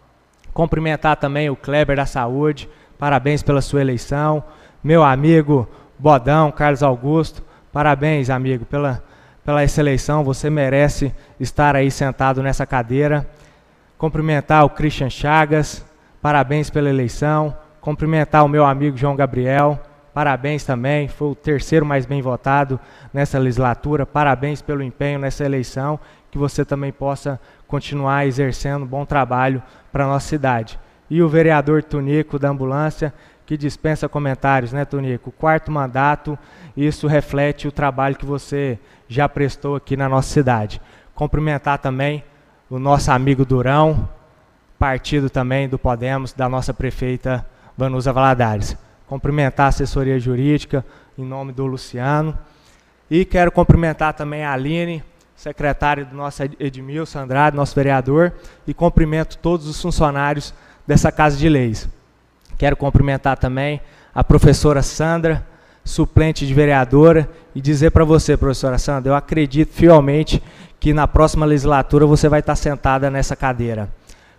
Cumprimentar também o Kleber da Saúde, parabéns pela sua eleição. Meu amigo Bodão, Carlos Augusto, parabéns, amigo, pela, pela essa eleição. Você merece estar aí sentado nessa cadeira. Cumprimentar o Christian Chagas, parabéns pela eleição. Cumprimentar o meu amigo João Gabriel, Parabéns também, foi o terceiro mais bem votado nessa legislatura. Parabéns pelo empenho nessa eleição, que você também possa continuar exercendo bom trabalho para a nossa cidade. E o vereador Tunico da ambulância, que dispensa comentários, né, Tunico? Quarto mandato, isso reflete o trabalho que você já prestou aqui na nossa cidade. Cumprimentar também o nosso amigo Durão, partido também do Podemos, da nossa prefeita Vanusa Valadares cumprimentar a assessoria jurídica em nome do Luciano. E quero cumprimentar também a Aline, secretária do nosso Edmilson Andrade, nosso vereador, e cumprimento todos os funcionários dessa Casa de Leis. Quero cumprimentar também a professora Sandra, suplente de vereadora, e dizer para você, professora Sandra, eu acredito fielmente que na próxima legislatura você vai estar sentada nessa cadeira.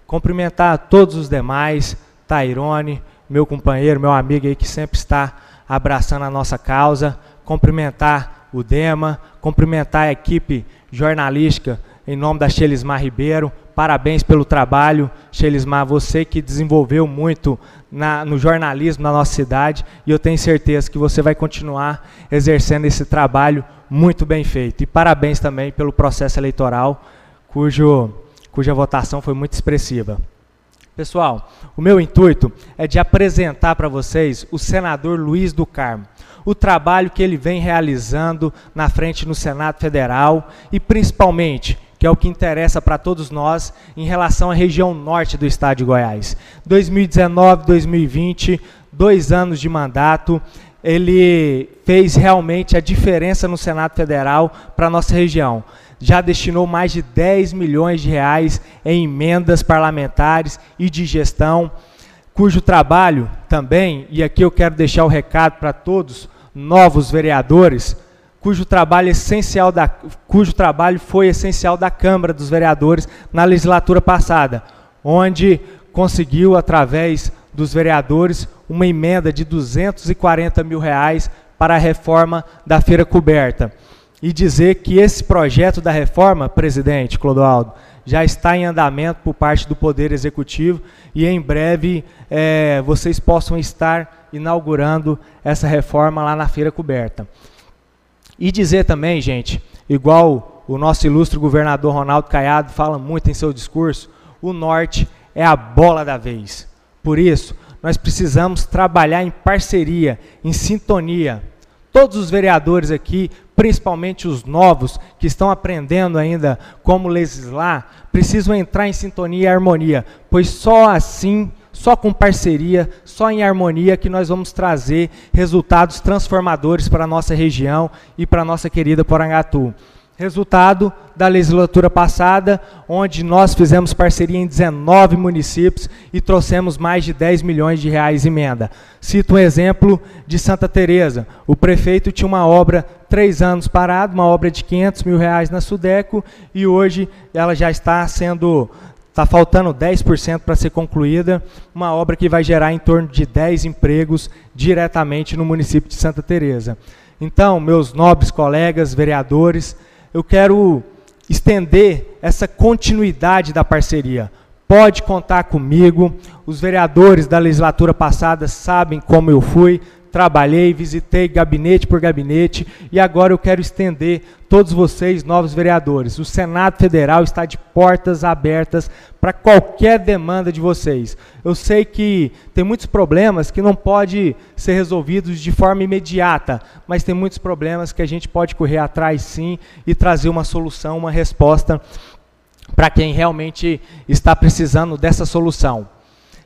Cumprimentar todos os demais, Tairone, meu companheiro, meu amigo aí que sempre está abraçando a nossa causa, cumprimentar o Dema, cumprimentar a equipe jornalística em nome da Shelismar Ribeiro. Parabéns pelo trabalho, Shelismar, você que desenvolveu muito na, no jornalismo na nossa cidade e eu tenho certeza que você vai continuar exercendo esse trabalho muito bem feito. E parabéns também pelo processo eleitoral, cujo, cuja votação foi muito expressiva. Pessoal, o meu intuito é de apresentar para vocês o senador Luiz do Carmo, o trabalho que ele vem realizando na frente no Senado Federal e principalmente, que é o que interessa para todos nós, em relação à região norte do estado de Goiás. 2019, 2020, dois anos de mandato, ele fez realmente a diferença no Senado Federal para a nossa região já destinou mais de 10 milhões de reais em emendas parlamentares e de gestão, cujo trabalho também, e aqui eu quero deixar o recado para todos novos vereadores, cujo trabalho essencial da, cujo trabalho foi essencial da Câmara dos Vereadores na legislatura passada, onde conseguiu através dos vereadores uma emenda de 240 mil reais para a reforma da feira coberta e dizer que esse projeto da reforma, presidente Clodoaldo, já está em andamento por parte do Poder Executivo e em breve é, vocês possam estar inaugurando essa reforma lá na Feira Coberta. E dizer também, gente, igual o nosso ilustre governador Ronaldo Caiado fala muito em seu discurso, o Norte é a bola da vez. Por isso, nós precisamos trabalhar em parceria, em sintonia. Todos os vereadores aqui principalmente os novos que estão aprendendo ainda como legislar, precisam entrar em sintonia e harmonia, pois só assim, só com parceria, só em harmonia que nós vamos trazer resultados transformadores para a nossa região e para a nossa querida Porangatu. Resultado da legislatura passada, onde nós fizemos parceria em 19 municípios e trouxemos mais de 10 milhões de reais em emenda. Cito um exemplo de Santa Teresa. O prefeito tinha uma obra três anos parada, uma obra de 500 mil reais na Sudeco, e hoje ela já está sendo Está faltando 10% para ser concluída, uma obra que vai gerar em torno de 10 empregos diretamente no município de Santa Teresa. Então, meus nobres colegas vereadores, eu quero estender essa continuidade da parceria. Pode contar comigo. Os vereadores da legislatura passada sabem como eu fui, trabalhei, visitei gabinete por gabinete e agora eu quero estender todos vocês, novos vereadores. O Senado Federal está de portas abertas para qualquer demanda de vocês. Eu sei que tem muitos problemas que não podem ser resolvidos de forma imediata, mas tem muitos problemas que a gente pode correr atrás sim e trazer uma solução, uma resposta para quem realmente está precisando dessa solução.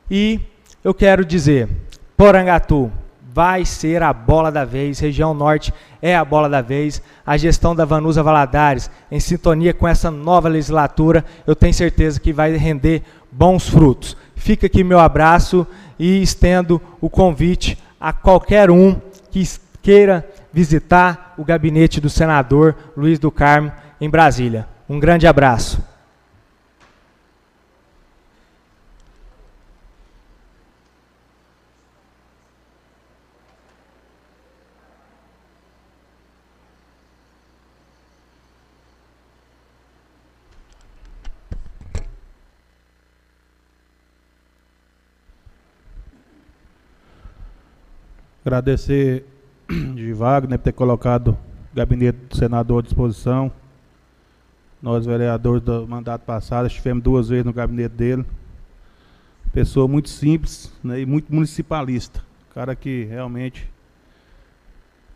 E eu quero dizer, Porangatu, vai ser a bola da vez. Região Norte é a bola da vez. A gestão da Vanusa Valadares, em sintonia com essa nova legislatura, eu tenho certeza que vai render bons frutos. Fica aqui meu abraço e estendo o convite a qualquer um que queira visitar o gabinete do senador Luiz do Carmo em Brasília. Um grande abraço.
Agradecer de Wagner por ter colocado o gabinete do senador à disposição. Nós, vereadores do mandato passado, estivemos duas vezes no gabinete dele. Pessoa muito simples né, e muito municipalista. Cara que realmente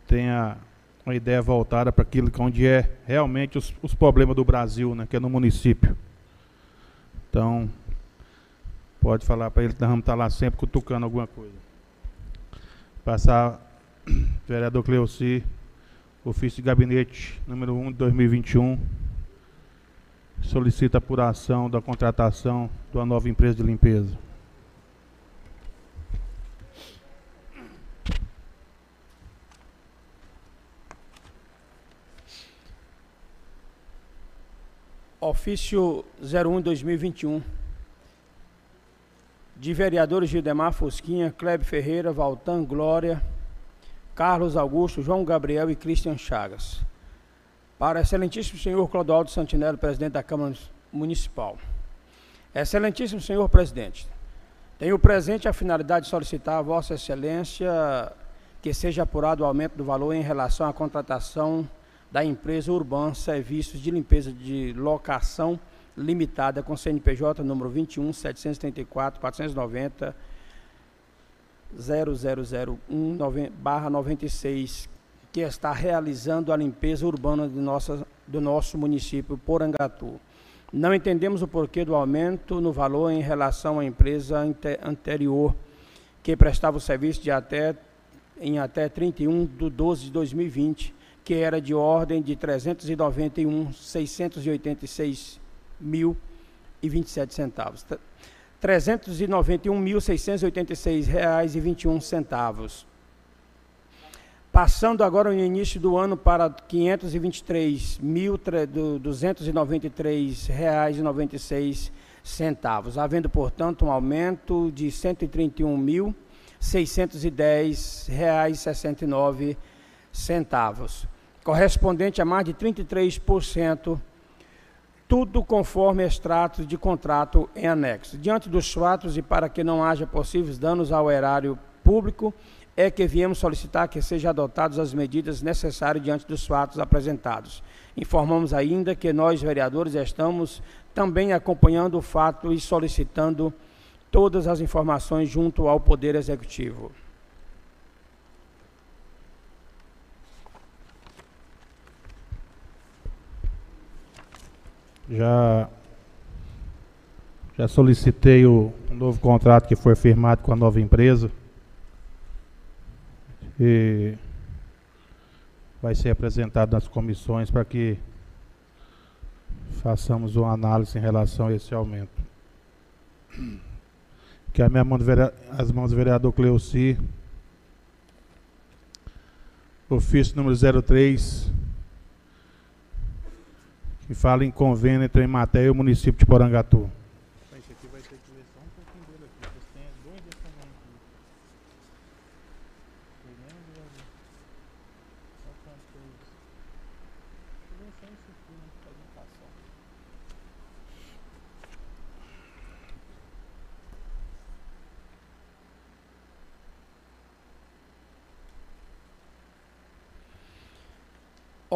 tem a, uma ideia voltada para aquilo que onde é realmente os, os problemas do Brasil, né, que é no município. Então, pode falar para ele que nós vamos estar lá sempre cutucando alguma coisa. Passar, vereador Cleuci, ofício de gabinete número 1 de 2021, solicita apuração da contratação de uma nova empresa de limpeza.
Ofício 01 2021 de vereadores Gildemar Fosquinha, Kleber Ferreira, Valtan Glória, Carlos Augusto, João Gabriel e Cristian Chagas. Para excelentíssimo senhor Clodoaldo Santinello, presidente da Câmara Municipal. Excelentíssimo senhor presidente, tenho presente a finalidade de solicitar a vossa excelência que seja apurado o aumento do valor em relação à contratação da empresa Urban Serviços de Limpeza de Locação limitada com CNPJ número 21 734 490 0001 barra 96, que está realizando a limpeza urbana de nossa, do nosso município Porangatu. Não entendemos o porquê do aumento no valor em relação à empresa anterior, que prestava o serviço de até, em até 31 de 12 de 2020, que era de ordem de 391.686 mil e vinte e sete centavos. Trezentos e noventa e um mil seiscentos oitenta e seis reais e vinte e um centavos. Passando agora no início do ano para e seis centavos, havendo portanto um aumento de nove centavos, correspondente a mais de 33% tudo conforme extratos de contrato em anexo. Diante dos fatos e para que não haja possíveis danos ao erário público, é que viemos solicitar que sejam adotadas as medidas necessárias diante dos fatos apresentados. Informamos ainda que nós, vereadores, estamos também acompanhando o fato e solicitando todas as informações junto ao Poder Executivo.
Já, já solicitei o novo contrato que foi firmado com a nova empresa. E vai ser apresentado nas comissões para que façamos uma análise em relação a esse aumento. Que a minha mão as mãos do vereador Cleuci. Ofício número 03, que fala em convênio entre a e o município de Porangatu.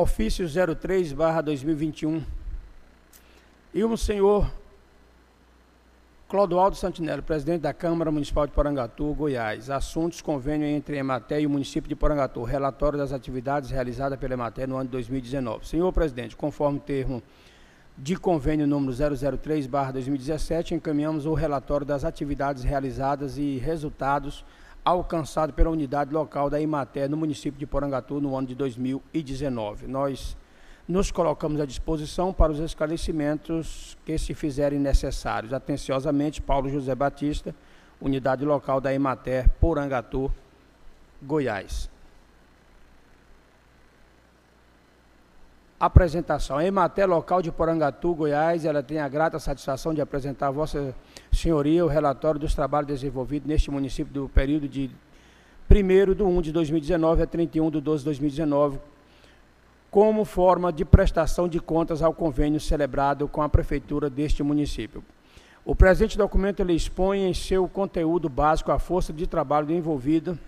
Ofício 03, barra 2021. E o senhor Clodoaldo Santinello, presidente da Câmara Municipal de Porangatu, Goiás. Assuntos, convênio entre a Emater e o município de Porangatu. Relatório das atividades realizadas pela Emater no ano de 2019. Senhor presidente, conforme o termo de convênio número 003, barra 2017, encaminhamos o relatório das atividades realizadas e resultados alcançado pela unidade local da Imater no município de Porangatu no ano de 2019. Nós nos colocamos à disposição para os esclarecimentos que se fizerem necessários. Atenciosamente, Paulo José Batista, unidade local da Imater, Porangatu, Goiás. Apresentação. A Emater local de Porangatu, Goiás, ela tem a grata satisfação de apresentar a Vossa Senhoria o relatório dos trabalhos desenvolvidos neste município do período de 1 de 1 de 2019 a 31 de 12 de 2019, como forma de prestação de contas ao convênio celebrado com a prefeitura deste município. O presente documento ele expõe em seu conteúdo básico a força de trabalho envolvida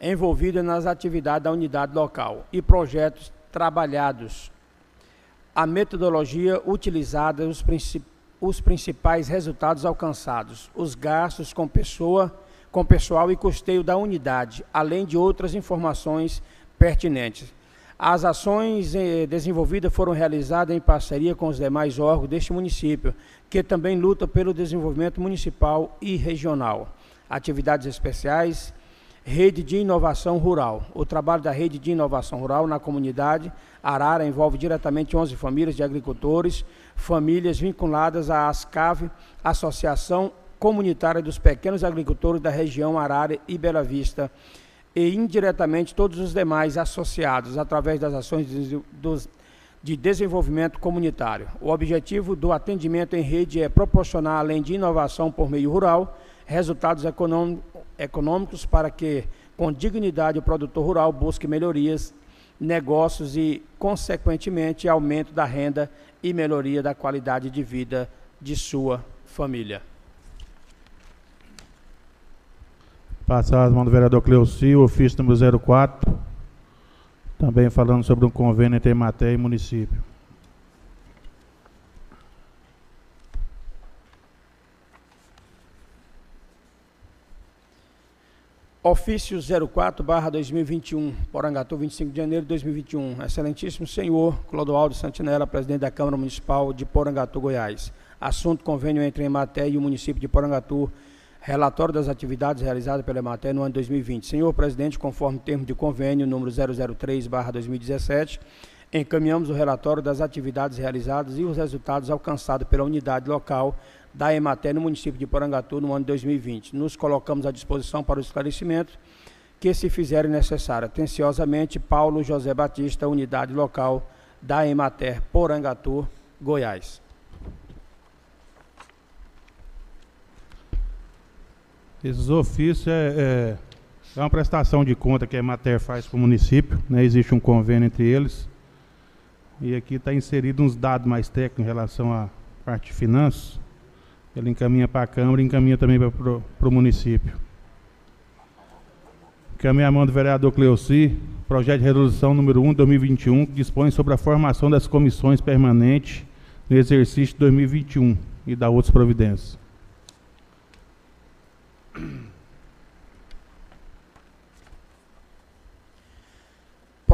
envolvida nas atividades da unidade local e projetos trabalhados, a metodologia utilizada, os, os principais resultados alcançados, os gastos com pessoa, com pessoal e custeio da unidade, além de outras informações pertinentes. As ações eh, desenvolvidas foram realizadas em parceria com os demais órgãos deste município, que também lutam pelo desenvolvimento municipal e regional. Atividades especiais Rede de Inovação Rural. O trabalho da Rede de Inovação Rural na comunidade Arara envolve diretamente 11 famílias de agricultores, famílias vinculadas à ASCAV, Associação Comunitária dos Pequenos Agricultores da região Arara e Bela Vista, e indiretamente todos os demais associados através das ações de, desenvolvimento comunitário. O objetivo do atendimento em rede é proporcionar, além de inovação por meio rural, resultados econômicos econômicos para que, com dignidade, o produtor rural busque melhorias, negócios e, consequentemente, aumento da renda e melhoria da qualidade de vida de sua família.
Passar as mãos do vereador Cleuci, ofício número 04, também falando sobre um convênio entre Ematé e município.
Ofício 04, barra 2021, Porangatu, 25 de janeiro de 2021. Excelentíssimo senhor Clodoaldo Santinella, presidente da Câmara Municipal de Porangatu, Goiás. Assunto convênio entre a Ematé e o município de Porangatu. Relatório das atividades realizadas pela Ematé no ano 2020. Senhor presidente, conforme termo de convênio número 003, barra 2017, encaminhamos o relatório das atividades realizadas e os resultados alcançados pela unidade local da Emater no município de Porangatu no ano de 2020. Nos colocamos à disposição para o esclarecimento que se fizerem necessário. Atenciosamente, Paulo José Batista, unidade local da Emater Porangatu, Goiás.
Esses ofícios é, é, é, uma prestação de conta que a Emater faz com o município, né? existe um convênio entre eles. E aqui está inserido uns dados mais técnicos em relação à parte de finanças. Ele encaminha para a Câmara e encaminha também para o município. Encaminha a mão do vereador Cleuci, projeto de resolução número 1 de 2021, que dispõe sobre a formação das comissões permanentes no exercício de 2021 e da outras providências.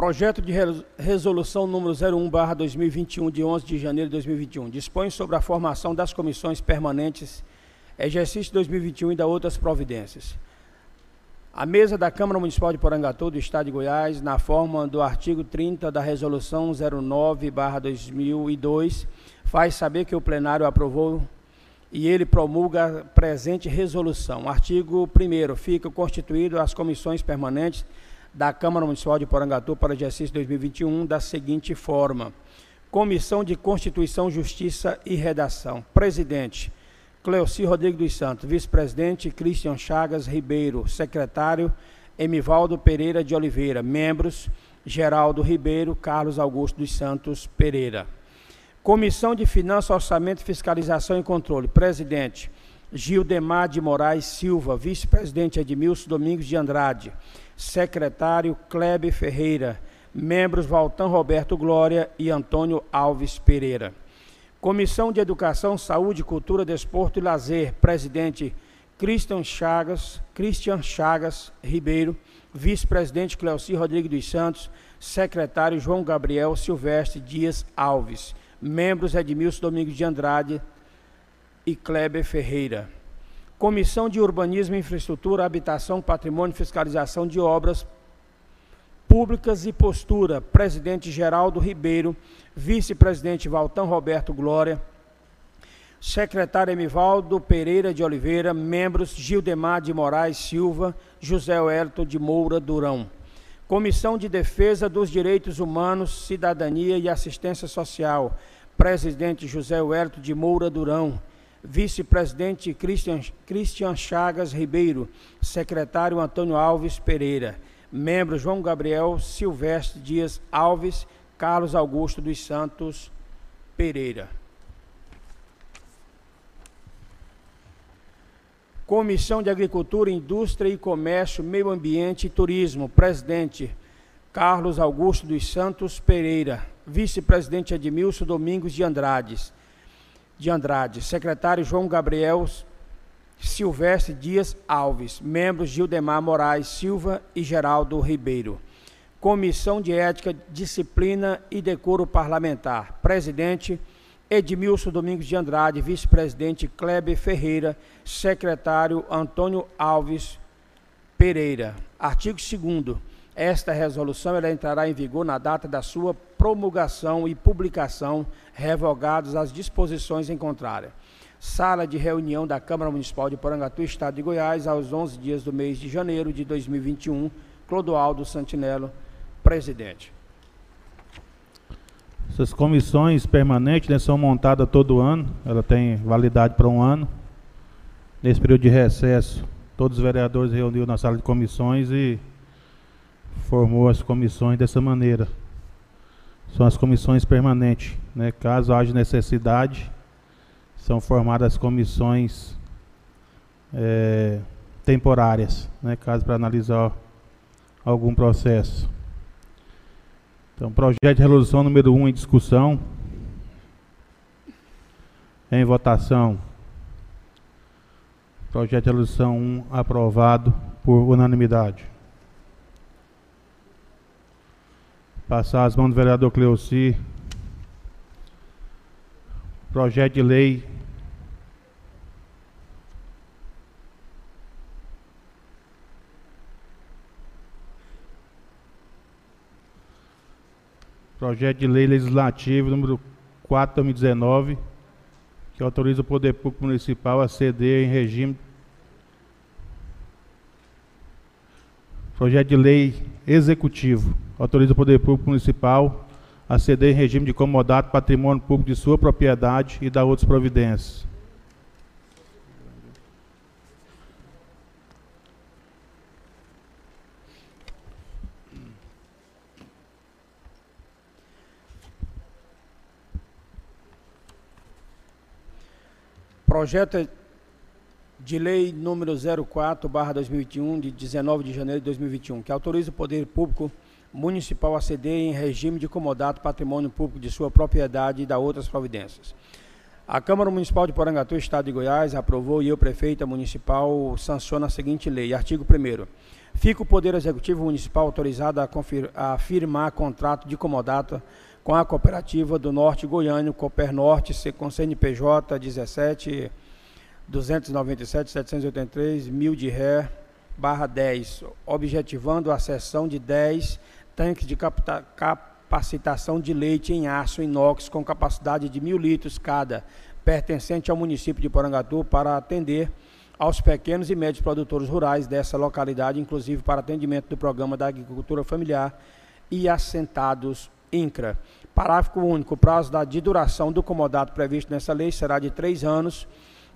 Projeto de Resolução número 01/2021 de 11 de janeiro de 2021 dispõe sobre a formação das comissões permanentes exercício 2021 e da outras providências. A mesa da Câmara Municipal de Porangatu, do Estado de Goiás, na forma do artigo 30 da Resolução 09-2002, faz saber que o plenário aprovou e ele promulga a presente resolução. Artigo 1 fica constituído as comissões permanentes da Câmara Municipal de Porangatu para o exercício 2021 da seguinte forma: Comissão de Constituição, Justiça e Redação. Presidente: Cleoci Rodrigues dos Santos. Vice-presidente: Cristian Chagas Ribeiro. Secretário: Emivaldo Pereira de Oliveira. Membros: Geraldo Ribeiro, Carlos Augusto dos Santos Pereira. Comissão de Finanças, Orçamento, Fiscalização e Controle. Presidente: Gildemar de Moraes Silva. Vice-presidente: Edmilson Domingos de Andrade. Secretário: Kleber Ferreira. Membros: Valtan Roberto Glória e Antônio Alves Pereira. Comissão de Educação, Saúde, Cultura, Desporto e Lazer. Presidente: Christian Chagas, Christian Chagas Ribeiro. Vice-presidente: Cleoci Rodrigues dos Santos. Secretário: João Gabriel Silvestre Dias Alves membros Edmilson Domingos de Andrade e Kleber Ferreira. Comissão de Urbanismo, Infraestrutura, Habitação, Patrimônio Fiscalização de Obras Públicas e Postura, presidente Geraldo Ribeiro, vice-presidente Valtão Roberto Glória, secretário Emivaldo Pereira de Oliveira, membros Gildemar de Moraes Silva, José Wellington de Moura Durão. Comissão de Defesa dos Direitos Humanos, Cidadania e Assistência Social, presidente José Huerto de Moura Durão, vice-presidente Christian, Christian Chagas Ribeiro, secretário Antônio Alves Pereira, membro João Gabriel Silvestre Dias Alves, Carlos Augusto dos Santos Pereira. Comissão de Agricultura, Indústria e Comércio, Meio Ambiente e Turismo, presidente Carlos Augusto dos Santos Pereira, vice-presidente Edmilson Domingos de Andrade, de Andrade, secretário João Gabriel Silvestre Dias Alves, membros Gildemar Moraes Silva e Geraldo Ribeiro. Comissão de Ética, Disciplina e Decoro Parlamentar, presidente Edmilson Domingos de Andrade, vice-presidente Kleber Ferreira, secretário Antônio Alves Pereira. Artigo 2 esta resolução ela entrará em vigor na data da sua promulgação e publicação, revogadas as disposições em contrário. Sala de reunião da Câmara Municipal de Porangatu, Estado de Goiás, aos 11 dias do mês de janeiro de 2021. Clodoaldo Santinello, presidente.
Essas comissões permanentes né, são montadas todo ano, ela tem validade para um ano. Nesse período de recesso, todos os vereadores reuniram na sala de comissões e formou as comissões dessa maneira. São as comissões permanentes. Né? Caso haja necessidade, são formadas comissões é, temporárias, né? caso para analisar algum processo. Então, projeto de resolução número 1 um em discussão. Em votação. Projeto de resolução 1 aprovado por unanimidade. Passar as mãos do vereador Cleoci. Projeto de lei. Projeto de lei legislativo número 4 2019, que autoriza o Poder Público Municipal a ceder em regime. Projeto de lei executivo autoriza o Poder Público Municipal a ceder em regime de comodato patrimônio público de sua propriedade e dar outras providências.
Projeto de lei número 04, barra 2021, de 19 de janeiro de 2021, que autoriza o Poder Público municipal a ceder em regime de comodato patrimônio público de sua propriedade e da outras providências. A Câmara Municipal de Porangatu, Estado de Goiás, aprovou e o prefeito municipal sanciona a seguinte lei. Artigo 1 Fica o Poder Executivo Municipal autorizado a, a firmar contrato de comodato com a Cooperativa do Norte Goiano, Cooper Norte, com CNPJ 17 297 783 mil de ré barra 10, objetivando a cessão de 10 tanques de capacitação de leite em aço inox com capacidade de mil litros cada, pertencente ao município de Porangatu, para atender aos pequenos e médios produtores rurais dessa localidade, inclusive para atendimento do programa da agricultura familiar e assentados INCRA. Parágrafo único. O prazo da, de duração do comodato previsto nessa lei será de três anos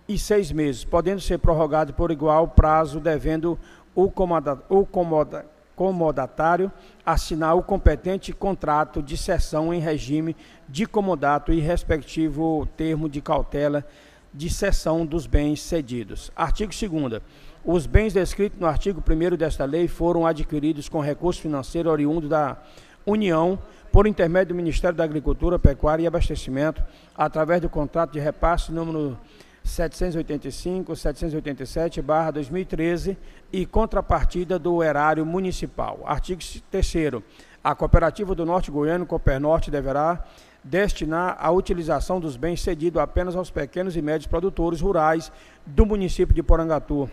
e seis meses, podendo ser prorrogado por igual prazo, devendo o, comoda, o comoda, comodatário assinar o competente contrato de cessão em regime de comodato e respectivo termo de cautela de cessão dos bens cedidos. Artigo 2 Os bens descritos no artigo 1 desta lei foram adquiridos com recurso financeiro oriundo da União por intermédio do Ministério da Agricultura, Pecuária e Abastecimento, através do contrato de repasse número 785, 787, barra 2013 e contrapartida do erário municipal. Artigo 3 A cooperativa do Norte Goiano, Copernorte, deverá destinar a utilização dos bens cedidos apenas aos pequenos e médios produtores rurais do município de Porangatu,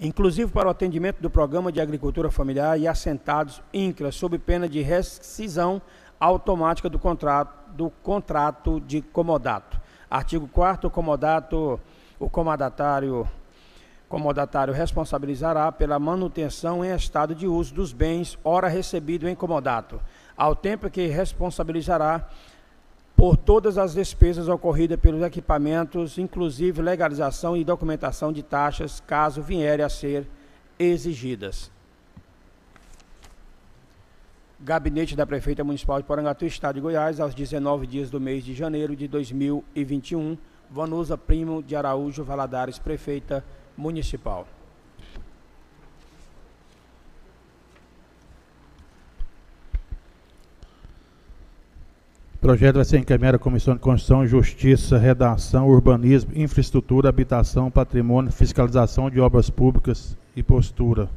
inclusive para o atendimento do programa de agricultura familiar e assentados INCRA, sob pena de rescisão automática do contrato, do contrato de comodato. Artigo 4 o comodato, o comodatário responsabilizará pela manutenção em estado de uso dos bens ora recebido em comodato, ao tempo que responsabilizará por todas as despesas ocorridas pelos equipamentos, inclusive legalização e documentação de taxas, caso vierem a ser exigidas. Gabinete da Prefeita Municipal de Porangatu, Estado de Goiás, aos 19 dias do mês de janeiro de 2021. Vanusa Primo de Araújo Valadares, Prefeita Municipal.
O projeto vai ser encaminhado à Comissão de Constituição, Justiça, Redação, Urbanismo, Infraestrutura, Habitação, Patrimônio, Fiscalização de Obras Públicas e Postura.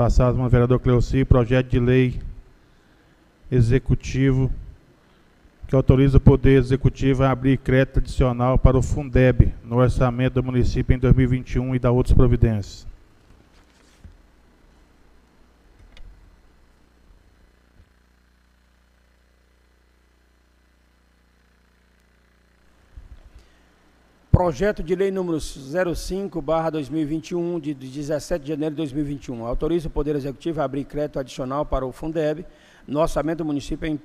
Passado pelo vereador Cleuci, projeto de lei executivo que autoriza o Poder Executivo a abrir crédito adicional para o Fundeb no orçamento do município em 2021 e da outras providências.
Projeto de Lei número 05/2021 de 17 de janeiro de 2021 autoriza o Poder Executivo a abrir crédito adicional para o Fundeb no orçamento do município em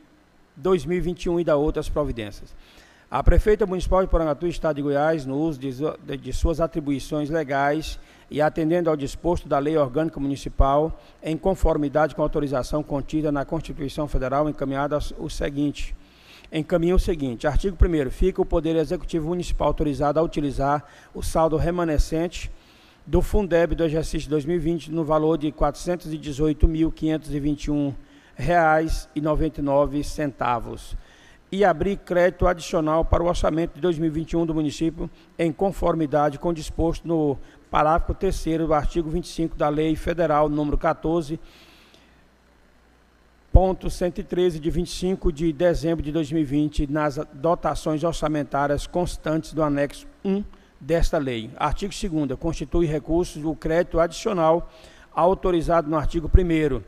2021 e da outras providências. A prefeita municipal de Porangatu, Estado de Goiás, no uso de, de, suas atribuições legais e atendendo ao disposto da Lei Orgânica Municipal, em conformidade com a autorização contida na Constituição Federal, encaminhada o seguinte: encaminha o seguinte: artigo 1 fica o Poder Executivo Municipal autorizado a utilizar o saldo remanescente do Fundeb do exercício 2020 no valor de R$ 418.521,99 e abrir crédito adicional para o orçamento de 2021 do município em conformidade com o disposto no parágrafo 3 do artigo 25 da Lei Federal número 14 ponto 113 de 25 de dezembro de 2020 nas dotações orçamentárias constantes do anexo 1 desta lei. Artigo 2 constitui recursos do crédito adicional autorizado no artigo 1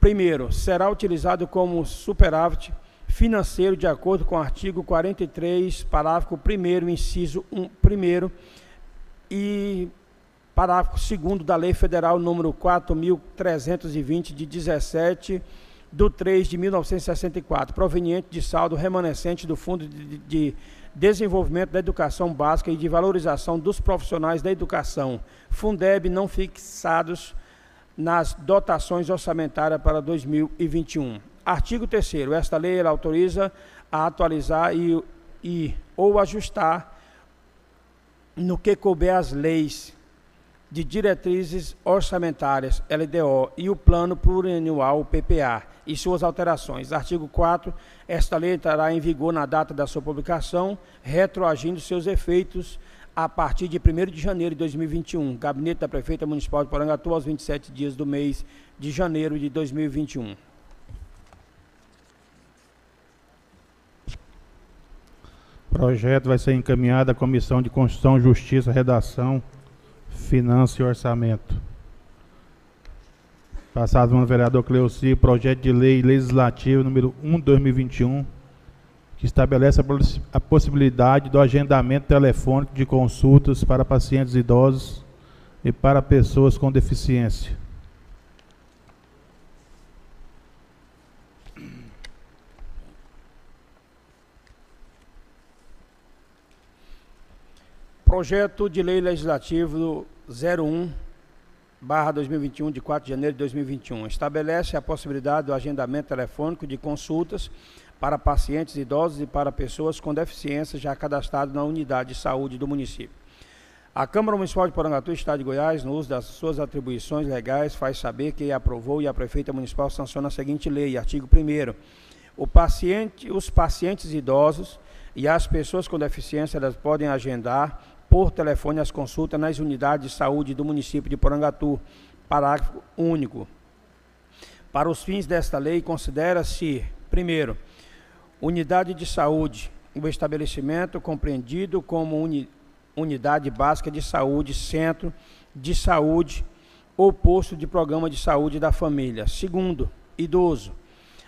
Primeiro, será utilizado como superávit financeiro de acordo com o artigo 43, parágrafo 1 inciso 1, primeiro e parágrafo 2 da Lei Federal número 4.320, de 17 de 3 de 1964, proveniente de saldo remanescente do Fundo de, de Desenvolvimento da Educação Básica e de Valorização dos Profissionais da Educação, Fundeb, não fixados nas dotações orçamentárias para 2021. Artigo 3 Esta lei autoriza a atualizar e, e ou ajustar no que couber as leis de diretrizes orçamentárias, LDO, e o Plano Plurianual, PPA, e suas alterações. Artigo 4 esta lei entrará em vigor na data da sua publicação, retroagindo seus efeitos a partir de 1 de janeiro de 2021. Gabinete da Prefeita Municipal de Porangatu, aos 27 dias do mês de janeiro de 2021.
Projeto vai ser encaminhado à Comissão de Constituição, Justiça, Redação, Finanças e Orçamento. Passado pelo vereador Cleuci, projeto de lei legislativo número 1 2021, que estabelece a possibilidade do agendamento telefônico de consultas para pacientes idosos e para pessoas com deficiência.
Projeto de Lei Legislativo 01 barra 2021 de 4 de janeiro de 2021 estabelece a possibilidade do agendamento telefônico de consultas para pacientes idosos e para pessoas com deficiência já cadastrados na unidade de saúde do município. A Câmara Municipal de Porangatu, Estado de Goiás, no uso das suas atribuições legais, faz saber que aprovou e a Prefeita Municipal sanciona a seguinte lei, artigo 1 o paciente, os pacientes idosos e as pessoas com deficiência elas podem agendar por telefone as consultas nas unidades de saúde do município de Porangatu. Parágrafo único. Para os fins desta lei, considera-se, primeiro, unidade de saúde, o estabelecimento compreendido como uni, unidade básica de saúde, centro de saúde ou posto de programa de saúde da família. Segundo, idoso,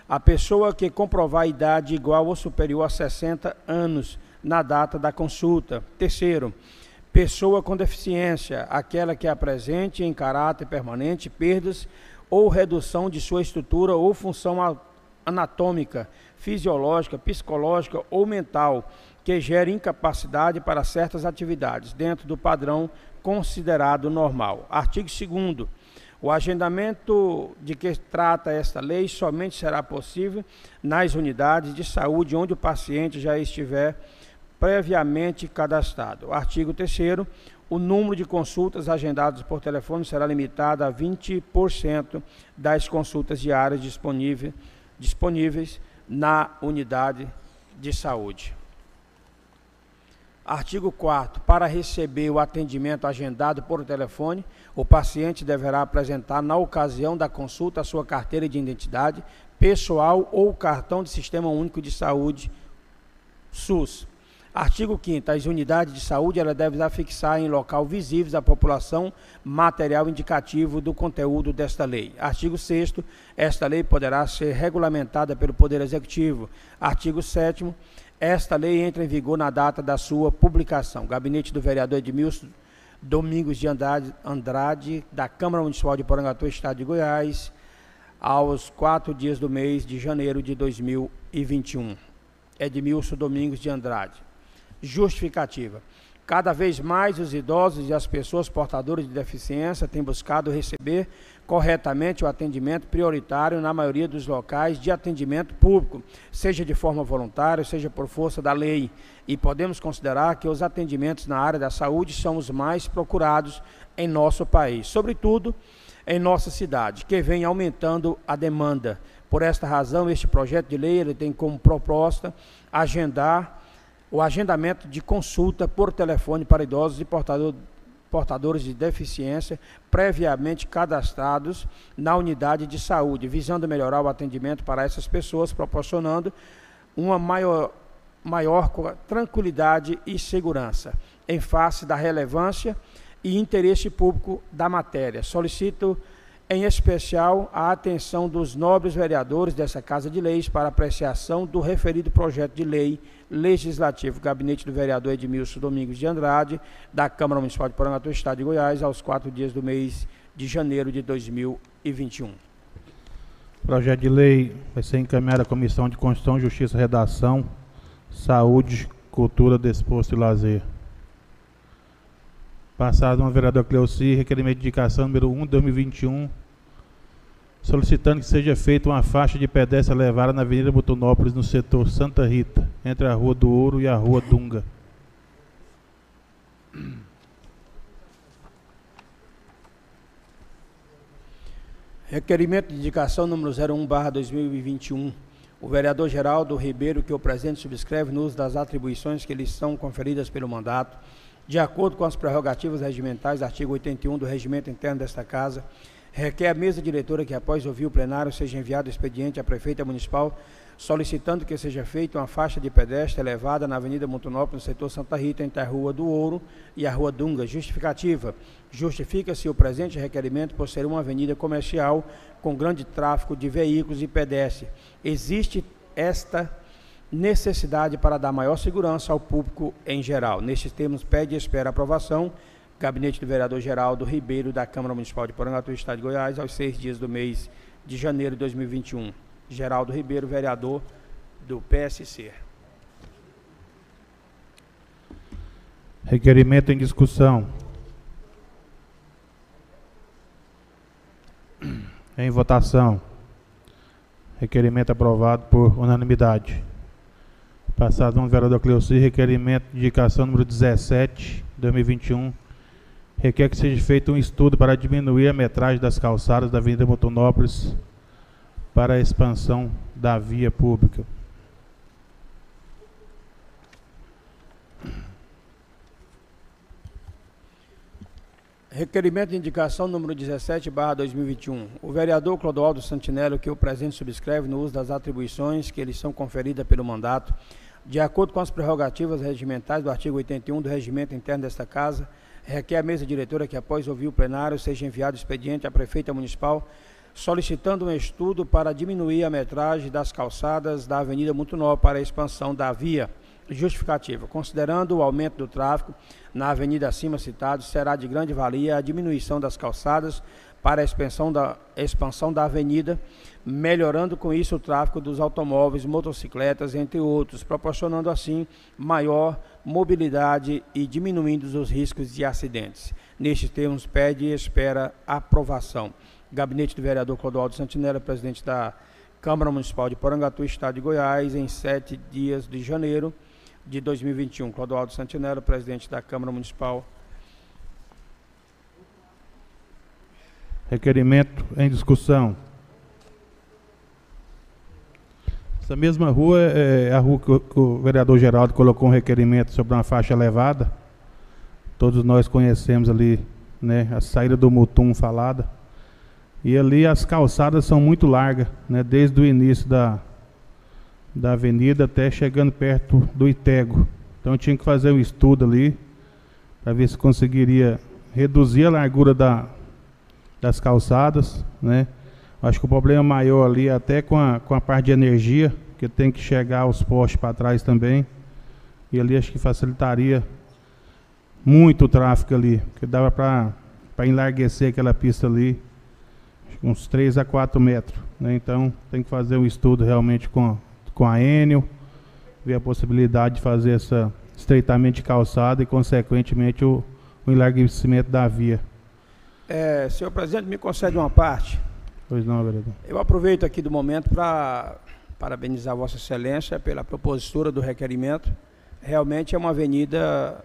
a pessoa que comprovar idade igual ou superior a 60 anos na data da consulta. Terceiro, pessoa com deficiência, aquela que apresente em caráter permanente perdas ou redução de sua estrutura ou função anatômica, fisiológica, psicológica ou mental, que gere incapacidade para certas atividades, dentro do padrão considerado normal. Artigo 2 o agendamento de que trata esta lei somente será possível nas unidades de saúde onde o paciente já estiver previamente cadastrado. Artigo 3 o número de consultas agendadas por telefone será limitado a 20% das consultas diárias disponíveis, disponíveis na unidade de saúde. Artigo 4 Para receber o atendimento agendado por telefone, o paciente deverá apresentar, na ocasião da consulta, a sua carteira de identidade pessoal ou cartão de Sistema Único de Saúde, SUS. Artigo 5 As unidades de saúde ela devem afixar em local visível à população material indicativo do conteúdo desta lei. Artigo 6 Esta lei poderá ser regulamentada pelo Poder Executivo. Artigo 7 esta lei entra em vigor na data da sua publicação. Gabinete do vereador Edmilson Domingos de Andrade, Andrade, da Câmara Municipal de Porangatu, Estado de Goiás, aos quatro dias do mês de janeiro de 2021. Edmilson Domingos de Andrade. Justificativa. Cada vez mais os idosos e as pessoas portadoras de deficiência têm buscado receber corretamente o atendimento prioritário na maioria dos locais de atendimento público, seja de forma voluntária, seja por força da lei. E podemos considerar que os atendimentos na área da saúde são os mais procurados em nosso país, sobretudo em nossa cidade, que vem aumentando a demanda. Por esta razão, este projeto de lei ele tem como proposta agendar o agendamento de consulta por telefone para idosos e portador, portadores de deficiência previamente cadastrados na unidade de saúde, visando melhorar o atendimento para essas pessoas, proporcionando uma maior, maior tranquilidade e segurança, em face da relevância e interesse público da matéria. Solicito em especial a atenção dos nobres vereadores dessa Casa de Leis para apreciação do referido projeto de lei legislativo, gabinete do vereador Edmilson Domingos de Andrade, da Câmara Municipal de Porangatu, Estado de Goiás, aos quatro dias do mês de janeiro de 2021.
Projeto de lei vai ser encaminhado à Comissão de Constituição, Justiça, Redação, Saúde, Cultura, Desporto e Lazer. Passado ao vereador Cleuci, requerimento de indicação número 1 de 2021, solicitando que seja feita uma faixa de pedestre elevada na Avenida Butonópolis, no setor Santa Rita, entre a Rua do Ouro e a Rua Dunga.
Requerimento de indicação número 01/2021. O vereador Geraldo Ribeiro, que o presidente subscreve no uso das atribuições que lhes são conferidas pelo mandato, de acordo com as prerrogativas regimentais, artigo 81 do regimento interno desta casa, requer a mesa diretora que, após ouvir o plenário, seja enviado expediente à prefeita municipal solicitando que seja feita uma faixa de pedestre elevada na Avenida Montonópolis, no setor Santa Rita, entre a Rua do Ouro e a Rua Dunga. Justificativa. Justifica-se o presente requerimento por ser uma avenida comercial com grande tráfego de veículos e pedestres. Existe esta necessidade para dar maior segurança ao público em geral. Nestes termos, pede e espera aprovação. Gabinete do Vereador Geraldo Ribeiro, da Câmara Municipal de Porangatu, Estado de Goiás, aos seis dias do mês de janeiro de 2021. Geraldo Ribeiro, vereador do PSC.
Requerimento em discussão. Em votação. Requerimento aprovado por unanimidade. Passado um vereador Cleuci, requerimento de indicação número 17, 2021. Requer que seja feito um estudo para diminuir a metragem das calçadas da Avenida Motonópolis para a expansão da via pública.
Requerimento de indicação número 17, barra 2021. O vereador Clodoaldo Santinello, que o presente subscreve no uso das atribuições que lhes são conferidas pelo mandato, de acordo com as prerrogativas regimentais do artigo 81 do Regimento Interno desta Casa, requer a mesa diretora que, após ouvir o plenário, seja enviado expediente à prefeita municipal solicitando um estudo para diminuir a metragem das calçadas da Avenida Mutunó para a expansão da via. Justificativa. Considerando o aumento do tráfego na avenida acima citada, será de grande valia a diminuição das calçadas para a expansão da, expansão da avenida, melhorando com isso o tráfego dos automóveis, motocicletas, entre outros, proporcionando assim maior mobilidade e diminuindo os riscos de acidentes. Nestes termos, pede e espera aprovação. Gabinete do vereador Clodoaldo Santinella, presidente da Câmara Municipal de Porangatu, Estado de Goiás, em 7 dias de janeiro de 2021. Clodoaldo Santinella, presidente da Câmara Municipal.
Requerimento em discussão. Essa mesma rua é a rua que o, vereador Geraldo colocou um requerimento sobre uma faixa elevada. Todos nós conhecemos ali né, a saída do Mutum falada. E ali as calçadas são muito largas, né, desde o início da, da avenida até chegando perto do Itego. Então tinha que fazer um estudo ali para ver se conseguiria reduzir a largura da, das calçadas, né? Acho que o problema maior ali até com a, com a parte de energia, que tem que chegar os postes para trás também. E ali acho que facilitaria muito o tráfego ali, porque dava para enlarguecer aquela pista ali uns 3 a 4 metros. Né? Então tem que fazer um estudo realmente com, com a Enel, ver a possibilidade de fazer esse estreitamento de calçada e, consequentemente, o, o enlarguecimento da via.
É, senhor presidente, me concede uma parte.
Pois não, vereador.
Eu aproveito aqui do momento para parabenizar Vossa Excelência pela propositura do requerimento. Realmente é uma avenida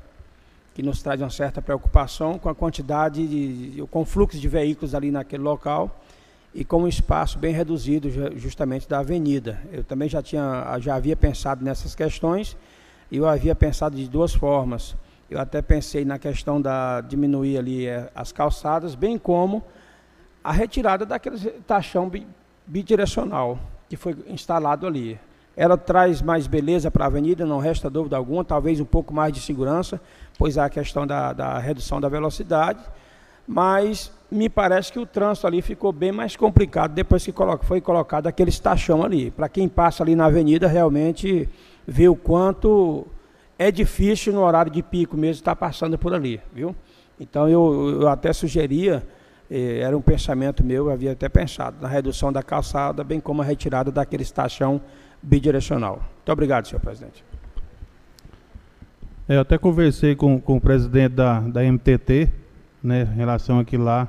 que nos traz uma certa preocupação com a quantidade, de, com o fluxo de veículos ali naquele local e com um espaço bem reduzido justamente da avenida. Eu também já tinha, já havia pensado nessas questões e eu havia pensado de duas formas. Eu até pensei na questão da diminuir ali é, as calçadas, bem como a retirada daquele taxão bidirecional que foi instalado ali. Ela traz mais beleza para a avenida, não resta dúvida alguma, talvez um pouco mais de segurança, pois há a questão da, da redução da velocidade, mas me parece que o trânsito ali ficou bem mais complicado depois que foi colocado aquele estachão ali. Para quem passa ali na avenida, realmente vê o quanto é difícil no horário de pico mesmo estar passando por ali, viu? Então eu, eu até sugeria, era um pensamento meu, eu havia até pensado, na redução da calçada, bem como a retirada daquele estachão bidirecional. Muito obrigado, senhor presidente.
É, eu até conversei com, com o presidente da, da MTT, né, em relação àquilo lá.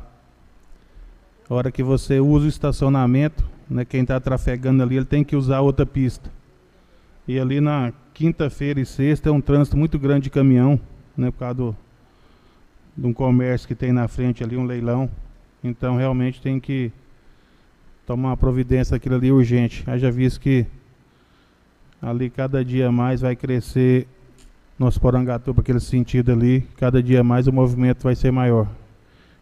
A hora que você usa o estacionamento, né, quem está trafegando ali, ele tem que usar outra pista. E ali na quinta-feira e sexta é um trânsito muito grande de caminhão, né, por causa do, de um comércio que tem na frente ali, um leilão. Então realmente tem que tomar uma providência aquilo ali urgente. Haja visto que ali cada dia mais vai crescer nosso Porangatu para aquele sentido ali, cada dia mais o movimento vai ser maior.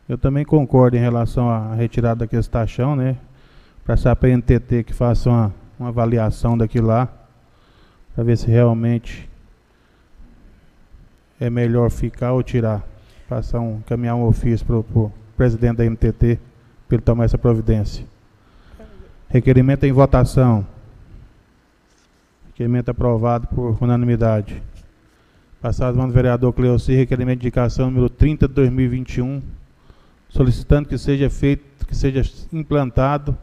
Eu também concordo em relação à retirada daquele taxão, né? Para essa PNTT que faça uma, uma avaliação daquilo lá, para ver se realmente é melhor ficar ou tirar. Passar um, encaminhar um ofício para o presidente da MTT para ele tomar essa providência. Requerimento em votação. Requerimento aprovado por unanimidade. Passado mano vereador Cleoci, requerimento de indicação número 30 de 2021, solicitando que seja feito, que seja implantado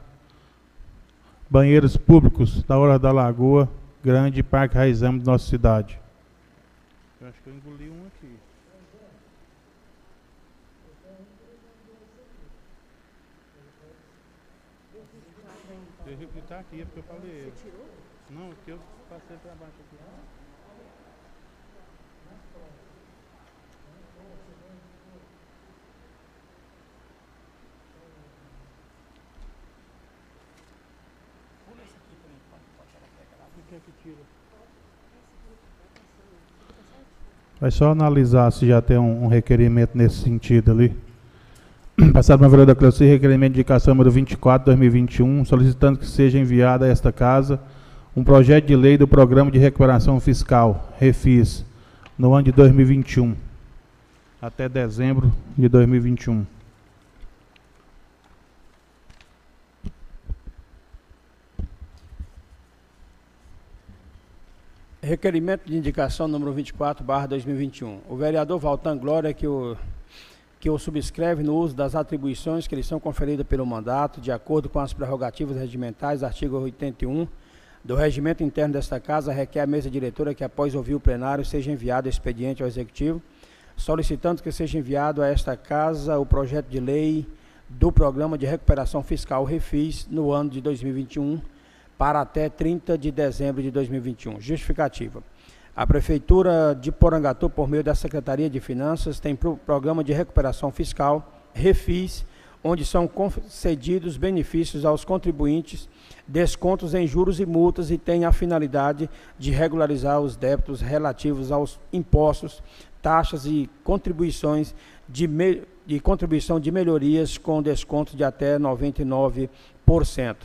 banheiros públicos na hora da Lagoa Grande Parque Raizamo de nossa cidade. Eu acho que eu engoli um aqui. Ele está aqui, é porque eu falei. Você tirou? Não, porque eu passei para baixo aqui. Vai só analisar se já tem um, um requerimento nesse sentido ali. Passado na vereadora Cleuci, requerimento de indicação número 24, 2021, solicitando que seja enviado a esta casa um projeto de lei do Programa de Recuperação Fiscal, REFIS, no ano de 2021, até dezembro de 2021.
Requerimento de indicação número 24, barra 2021. O vereador Valtan Glória, que o, que o subscreve no uso das atribuições que lhe são conferidas pelo mandato, de acordo com as prerrogativas regimentais, artigo 81 do regimento interno desta casa, requer à mesa diretora que, após ouvir o plenário, seja enviado expediente ao Executivo, solicitando que seja enviado a esta casa o projeto de lei do Programa de Recuperação Fiscal REFIS no ano de 2021 para até 30 de dezembro de 2021. Justificativa. A Prefeitura de Porangatu, por meio da Secretaria de Finanças, tem pro programa de recuperação fiscal, REFIS, onde são concedidos benefícios aos contribuintes, descontos em juros e multas e tem a finalidade de regularizar os débitos relativos aos impostos, taxas e contribuições de, de contribuição de melhorias com desconto de até 99%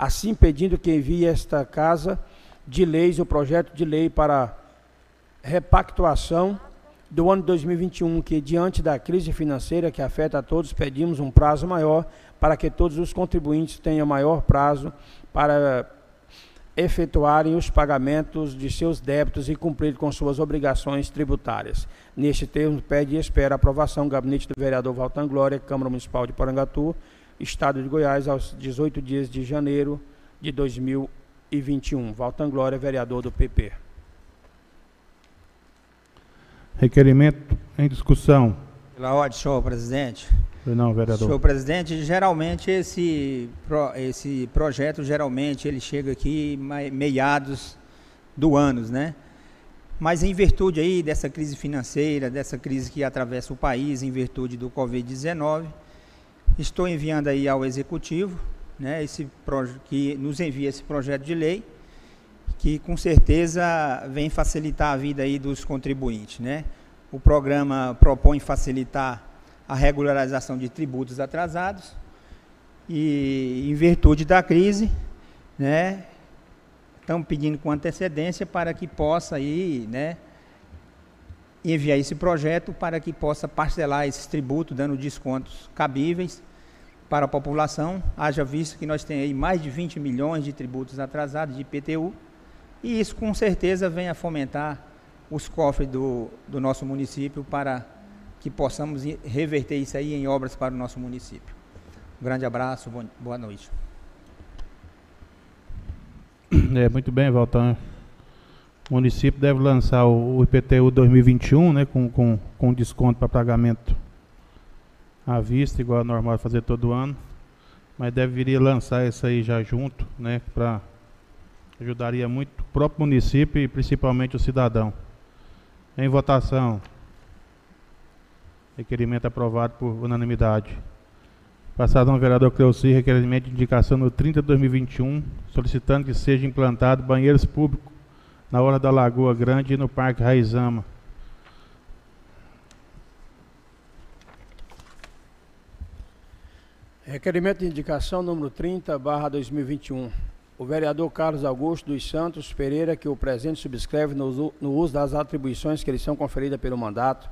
assim pedindo que envie esta casa de leis o projeto de lei para repactuação do ano 2021, que diante da crise financeira que afeta a todos, pedimos um prazo maior para que todos os contribuintes tenham maior prazo para efetuarem os pagamentos de seus débitos e cumprir com suas obrigações tributárias. Neste termo, pede e espera a aprovação do gabinete do vereador Valtan Glória, Câmara Municipal de Porangatu, Estado de Goiás, aos 18 dias de janeiro de 2021. Valtan Glória, vereador do PP.
Requerimento em discussão.
Pela ordem, senhor presidente.
Não, vereador.
Senhor presidente, geralmente esse, esse projeto, geralmente, ele chega aqui meados do ano, né? Mas em virtude aí dessa crise financeira, dessa crise que atravessa o país, em virtude do Covid-19, Estou enviando aí ao executivo, né, esse que nos envia esse projeto de lei, que com certeza vem facilitar a vida aí dos contribuintes, né? O programa propõe facilitar a regularização de tributos atrasados e em virtude da crise, né, estamos pedindo com antecedência para que possa aí, né, enviar esse projeto para que possa parcelar esses tributos, dando descontos cabíveis para a população, haja visto que nós temos aí mais de 20 milhões de tributos atrasados de IPTU, e isso com certeza vem a fomentar os cofres do, do nosso município para que possamos reverter isso aí em obras para o nosso município. Um grande abraço, boa noite.
É, muito bem, Valtan. O município deve lançar o IPTU 2021, né, com, com, com desconto para pagamento à vista, igual é normal fazer todo ano. Mas deveria lançar isso aí já junto, né? Para ajudaria muito o próprio município e principalmente o cidadão. Em votação. Requerimento aprovado por unanimidade. Passado ao vereador Cleuci, requerimento de indicação no 30 de 2021, solicitando que seja implantado banheiros públicos na hora da Lagoa Grande e no Parque Raizama.
Requerimento de indicação número 30, barra 2021. o vereador Carlos Augusto dos Santos Pereira, que o presente subscreve no uso, das atribuições que lhe são conferidas pelo mandato,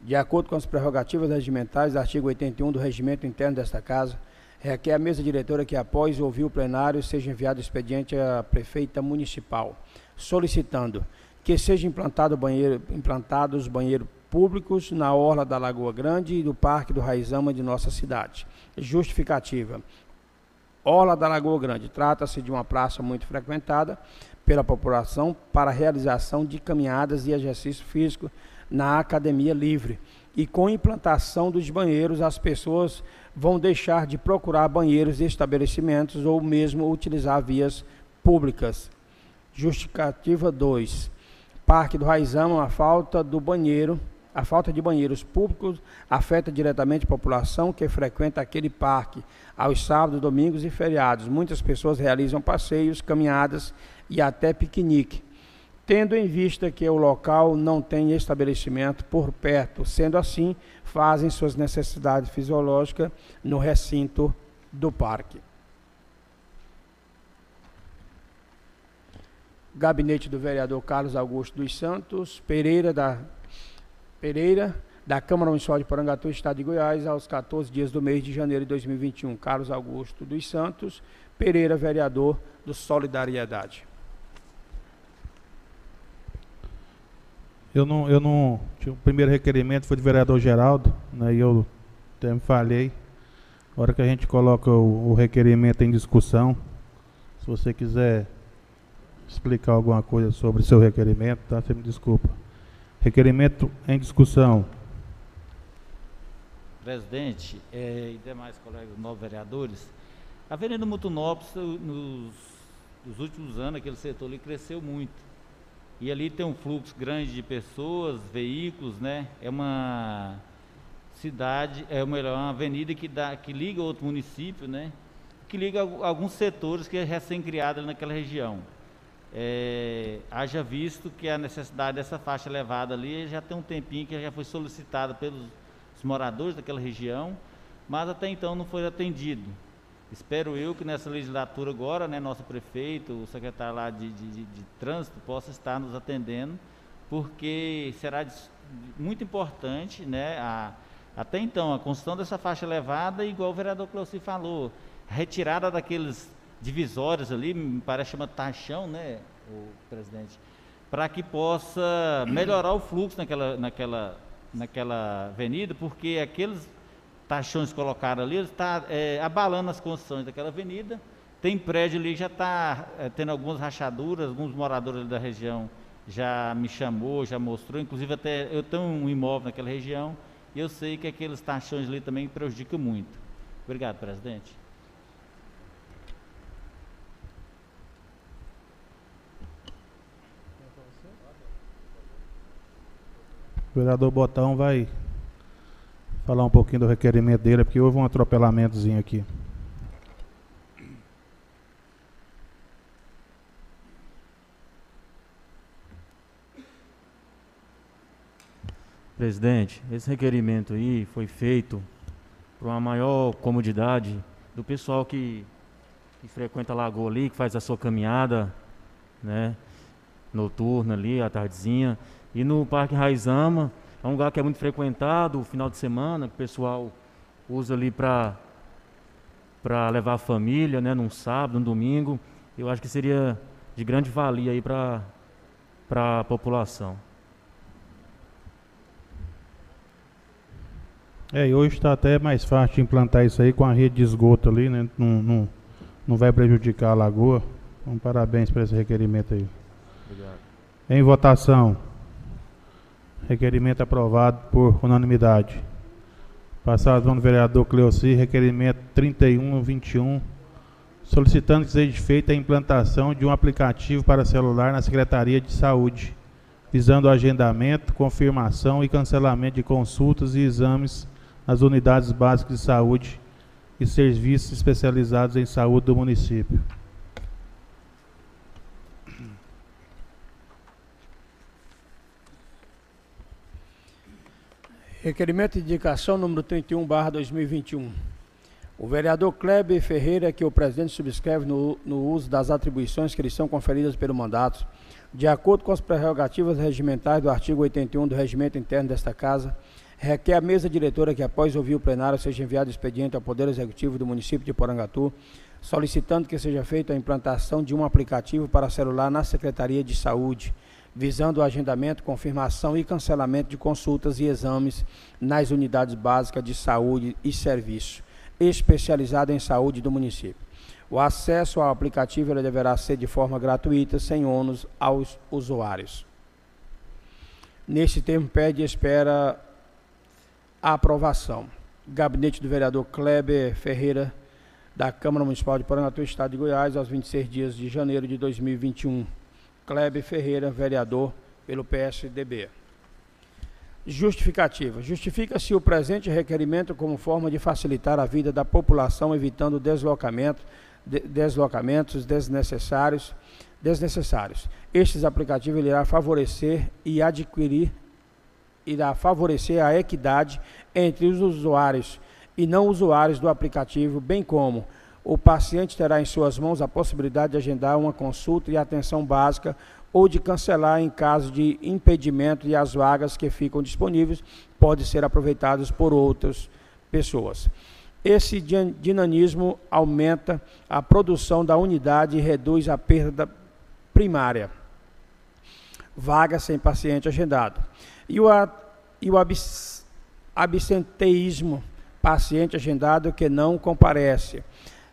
de acordo com as prerrogativas regimentais do artigo 81 do Regimento Interno desta Casa, requer à mesa diretora que, após ouvir o plenário, seja enviado expediente à prefeita municipal, solicitando que sejam implantado banheiro, implantados banheiros públicos na orla da Lagoa Grande e do Parque do Raizama de nossa cidade. Justificativa. Orla da Lagoa Grande. Trata-se de uma praça muito frequentada pela população para realização de caminhadas e exercício físico na academia livre. E com implantação dos banheiros, as pessoas vão deixar de procurar banheiros de estabelecimentos ou mesmo utilizar vias públicas. Justificativa 2. Parque do Raizama, a falta do banheiro, a falta de banheiros públicos afeta diretamente a população que frequenta aquele parque aos sábados, domingos e feriados. Muitas pessoas realizam passeios, caminhadas e até piquenique tendo em vista que o local não tem estabelecimento por perto. Sendo assim, fazem suas necessidades fisiológicas no recinto do parque. Gabinete do vereador Carlos Augusto dos Santos Pereira, da Pereira, da Câmara Municipal de Porangatu, Estado de Goiás, aos 14 dias do mês de janeiro de 2021. Carlos Augusto dos Santos Pereira, vereador do Solidariedade.
Eu não, eu não. O primeiro requerimento foi do vereador Geraldo, né, e eu até me falhei. Na hora que a gente coloca o, o requerimento em discussão, se você quiser explicar alguma coisa sobre o seu requerimento, tá? Você me desculpa. Requerimento em discussão.
Presidente eh, e demais colegas novos vereadores, a Avenida Mutunópolis, nos, nos últimos anos, aquele setor ali cresceu muito e ali tem um fluxo grande de pessoas, veículos, né? É uma cidade, é melhor, uma avenida que, dá, que liga outro município, né? Que liga alguns setores que é recém-criado naquela região. É, haja visto que a necessidade dessa faixa elevada ali já tem um tempinho que já foi solicitada pelos moradores daquela região, mas até então não foi atendido. Espero eu que nessa legislatura agora, né, nosso prefeito, o secretário lá de, de, de, de trânsito possa estar nos atendendo, porque será muito importante, né, a, até então, a construção dessa faixa elevada, igual o vereador Cleuci falou, retirada daqueles divisórios ali, me parece chama taxão, né, o presidente, para que possa melhorar o fluxo naquela, naquela, naquela avenida, porque aqueles taxões colocaram ali, está é, abalando as construções daquela avenida. Tem prédio ali já está é, tendo algumas rachaduras, alguns moradores da região já me chamou, já mostrou, inclusive até eu tenho um imóvel naquela região e eu sei que aqueles taxões ali também prejudicam muito. Obrigado, presidente.
O vereador Botão vai falar um pouquinho do requerimento dele, porque houve um atropelamentozinho aqui.
Presidente, esse requerimento aí foi feito para uma maior comodidade do pessoal que, que frequenta a lagoa ali, que faz a sua caminhada, né, noturna ali, à tardezinha. E no Parque Raizama, é um lugar que é muito frequentado, final de semana, que o pessoal usa ali para para levar a família, né, num sábado, num domingo. Eu acho que seria de grande valia aí para para a população.
É, e hoje está até mais fácil implantar isso aí com a rede de esgoto ali, né? Não, não, não vai prejudicar a lagoa. Então, parabéns por esse requerimento aí. Obrigado. Em votação. Requerimento aprovado por unanimidade. Passado ao vereador Cleoci, requerimento 3121, solicitando que seja feita a implantação de um aplicativo para celular na Secretaria de Saúde, visando agendamento, confirmação e cancelamento de consultas e exames nas unidades básicas de saúde e serviços especializados em saúde do município.
Requerimento de indicação número 31, barra 2021. O vereador Kleber Ferreira, que o presidente subscreve no, no uso das atribuições que lhe são conferidas pelo mandato, de acordo com as prerrogativas regimentais do artigo 81 do regimento interno desta Casa, requer a mesa diretora que, após ouvir o plenário, seja enviado expediente ao Poder Executivo do município de Porangatu, solicitando que seja feita a implantação de um aplicativo para celular na Secretaria de Saúde, visando o agendamento, confirmação e cancelamento de consultas e exames nas unidades básicas de saúde e serviço especializada em saúde do município. O acesso ao aplicativo deverá ser de forma gratuita, sem ônus aos usuários. Neste termo, pede e espera a aprovação. Gabinete do vereador Kleber Ferreira, da Câmara Municipal de Paranatu, Estado de Goiás, aos 26 dias de janeiro de 2021. Kleber Ferreira, vereador pelo PSDB. Justificativa. Justifica-se o presente requerimento como forma de facilitar a vida da população, evitando deslocamento, de, deslocamentos desnecessários, desnecessários. Estes aplicativos irá favorecer e adquirir irá favorecer a equidade entre os usuários e não usuários do aplicativo, bem como o paciente terá em suas mãos a possibilidade de agendar uma consulta e atenção básica ou de cancelar em caso de impedimento e as vagas que ficam disponíveis podem ser aproveitadas por outras pessoas. Esse dinamismo aumenta a produção da unidade e reduz a perda primária. Vaga sem paciente agendado. E o, e o absenteísmo, paciente agendado que não comparece,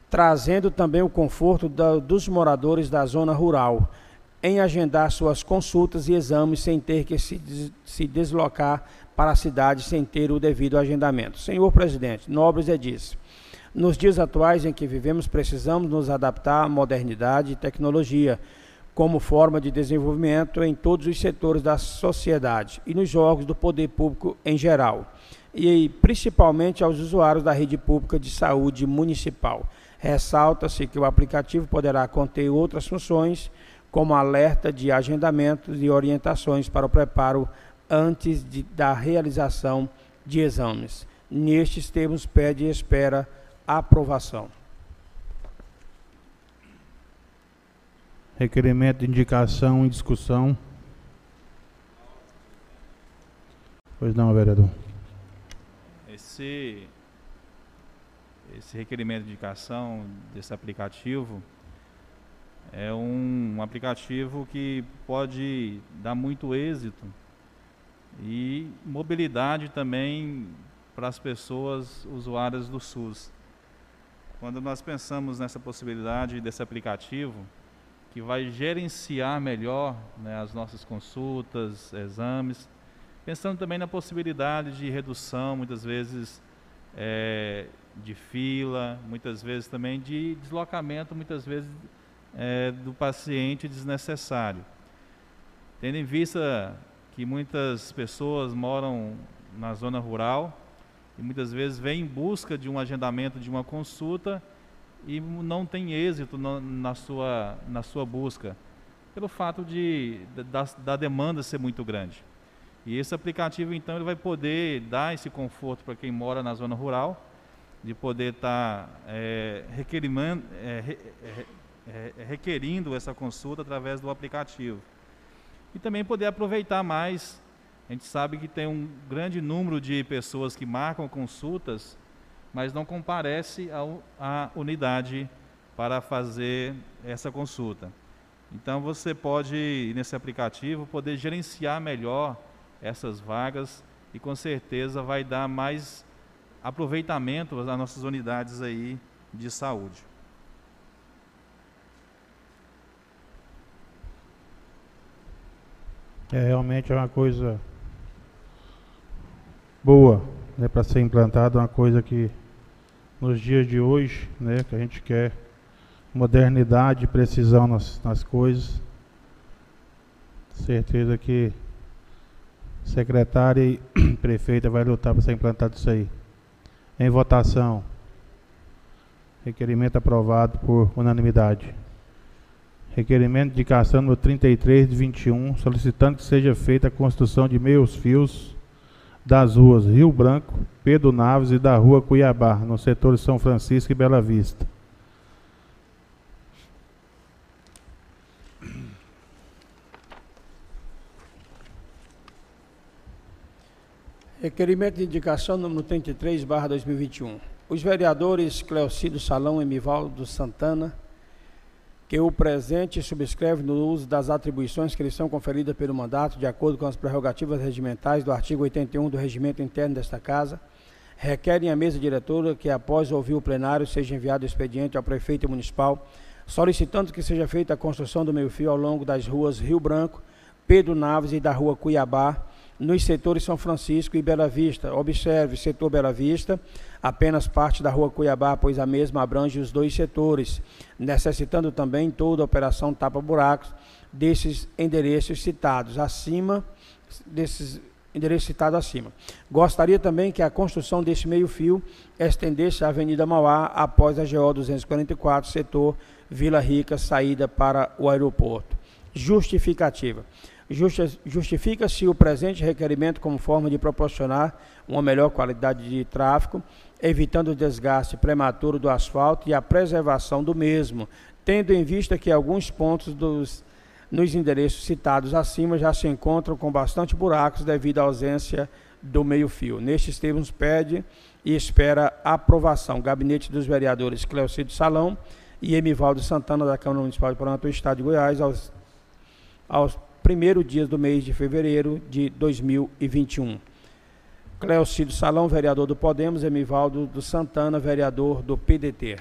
trazendo também o conforto da, dos moradores da zona rural em agendar suas consultas e exames sem ter que se, se deslocar para a cidade sem ter o devido agendamento. Senhor presidente, nobres é disso. Nos dias atuais em que vivemos, precisamos nos adaptar à modernidade e tecnologia como forma de desenvolvimento em todos os setores da sociedade e nos órgãos do poder público em geral, e principalmente aos usuários da rede pública de saúde municipal. Ressalta-se que o aplicativo poderá conter outras funções como alerta de agendamentos e orientações para o preparo antes de, da realização de exames. Nestes termos, pede e espera aprovação.
Requerimento de indicação em discussão. Pois não, vereador.
Esse, esse requerimento de indicação desse aplicativo é um, um aplicativo que pode dar muito êxito e mobilidade também para as pessoas usuárias do SUS. Quando nós pensamos nessa possibilidade desse aplicativo, que vai gerenciar melhor né, as nossas consultas, exames, pensando também na possibilidade de redução, muitas vezes, é, de fila, muitas vezes também de deslocamento, muitas vezes é, do paciente desnecessário. Tendo em vista que muitas pessoas moram na zona rural e muitas vezes vêm em busca de um agendamento de uma consulta e não tem êxito na, na sua, na sua busca, pelo fato de, da, da demanda ser muito grande. E esse aplicativo, então, ele vai poder dar esse conforto para quem mora na zona rural, de poder estar tá, é, requerimando, é, é, é, requerindo essa consulta através do aplicativo. E também poder aproveitar mais. A gente sabe que tem um grande número de pessoas que marcam consultas, mas não comparece à unidade para fazer essa consulta. Então você pode, nesse aplicativo, poder gerenciar melhor essas vagas e com certeza vai dar mais aproveitamento às nossas unidades aí de saúde.
É realmente é uma coisa boa, né, para ser implantada, uma coisa que nos dias de hoje, né, que a gente quer modernidade e precisão nas, nas coisas. Certeza que secretária e prefeita vai lutar para ser implantado isso aí. Em votação. Requerimento aprovado por unanimidade. Requerimento de indicação número 33 de 21, solicitando que seja feita a construção de meios fios das ruas Rio Branco, Pedro Naves e da rua Cuiabá, no setor de São Francisco e Bela Vista.
Requerimento de indicação número 33, barra 2021. Os vereadores Cleocido Salão e Mivaldo Santana, que o presente subscreve no uso das atribuições que lhes são conferidas pelo mandato, de acordo com as prerrogativas regimentais do artigo 81 do regimento interno desta Casa, requerem à mesa diretora que, após ouvir o plenário, seja enviado o expediente ao prefeito municipal, solicitando que seja feita a construção do meio-fio ao longo das ruas Rio Branco, Pedro Naves e da rua Cuiabá, nos setores São Francisco e Bela Vista. Observe, setor Bela Vista, apenas parte da rua Cuiabá, pois a mesma abrange os dois setores, necessitando também toda a operação tapa-buracos desses endereços citados acima, desses endereços citados acima. Gostaria também que a construção desse meio-fio estendesse a Avenida Mauá após a GO 244, setor Vila Rica, saída para o aeroporto. Justificativa. Justifica-se o presente requerimento como forma de proporcionar uma melhor qualidade de tráfego, evitando o desgaste prematuro do asfalto e a preservação do mesmo, tendo em vista que alguns pontos dos, nos endereços citados acima já se encontram com bastante buracos devido à ausência do meio-fio. Nestes termos, pede e espera aprovação. Gabinete dos vereadores Cleocido Salão e Emivaldo Santana, da Câmara Municipal de Pronto, Estado de Goiás, aos, aos primeiro dia do mês de fevereiro de 2021. Cleocido Salão, vereador do Podemos, Emivaldo do Santana, vereador do PDT.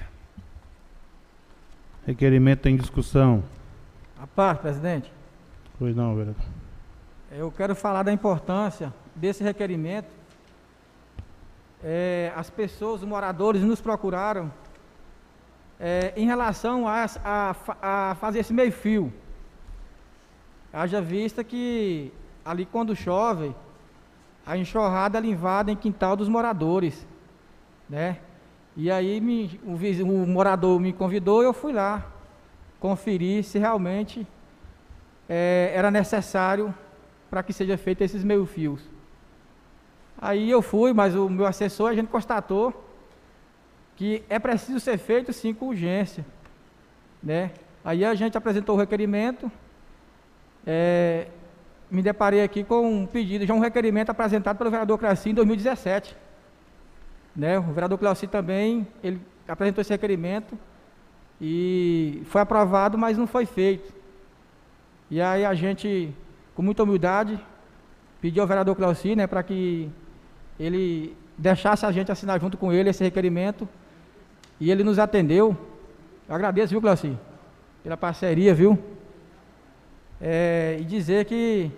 Requerimento em discussão.
A parte, presidente.
Pois não, vereador.
Eu quero falar da importância desse requerimento. É, as pessoas, os moradores, nos procuraram é, em relação a, a, a fazer esse meio-fio. Haja vista que ali quando chove, a enxurrada ela em quintal dos moradores, né? E aí me, o, o, morador me convidou eu fui lá conferir se realmente é, era necessário para que seja feito esses meio fios. Aí eu fui, mas o meu assessor, a gente constatou que é preciso ser feito sim com urgência, né? Aí a gente apresentou o requerimento, é, me deparei aqui com um pedido, já um requerimento apresentado pelo vereador Classi em 2017. Né? O vereador Classi também, ele apresentou esse requerimento e foi aprovado, mas não foi feito. E aí a gente, com muita humildade, pediu ao vereador Classi, né, para que ele deixasse a gente assinar junto com ele esse requerimento e ele nos atendeu. Eu agradeço, viu, Classi, pela parceria, viu? É, e dizer que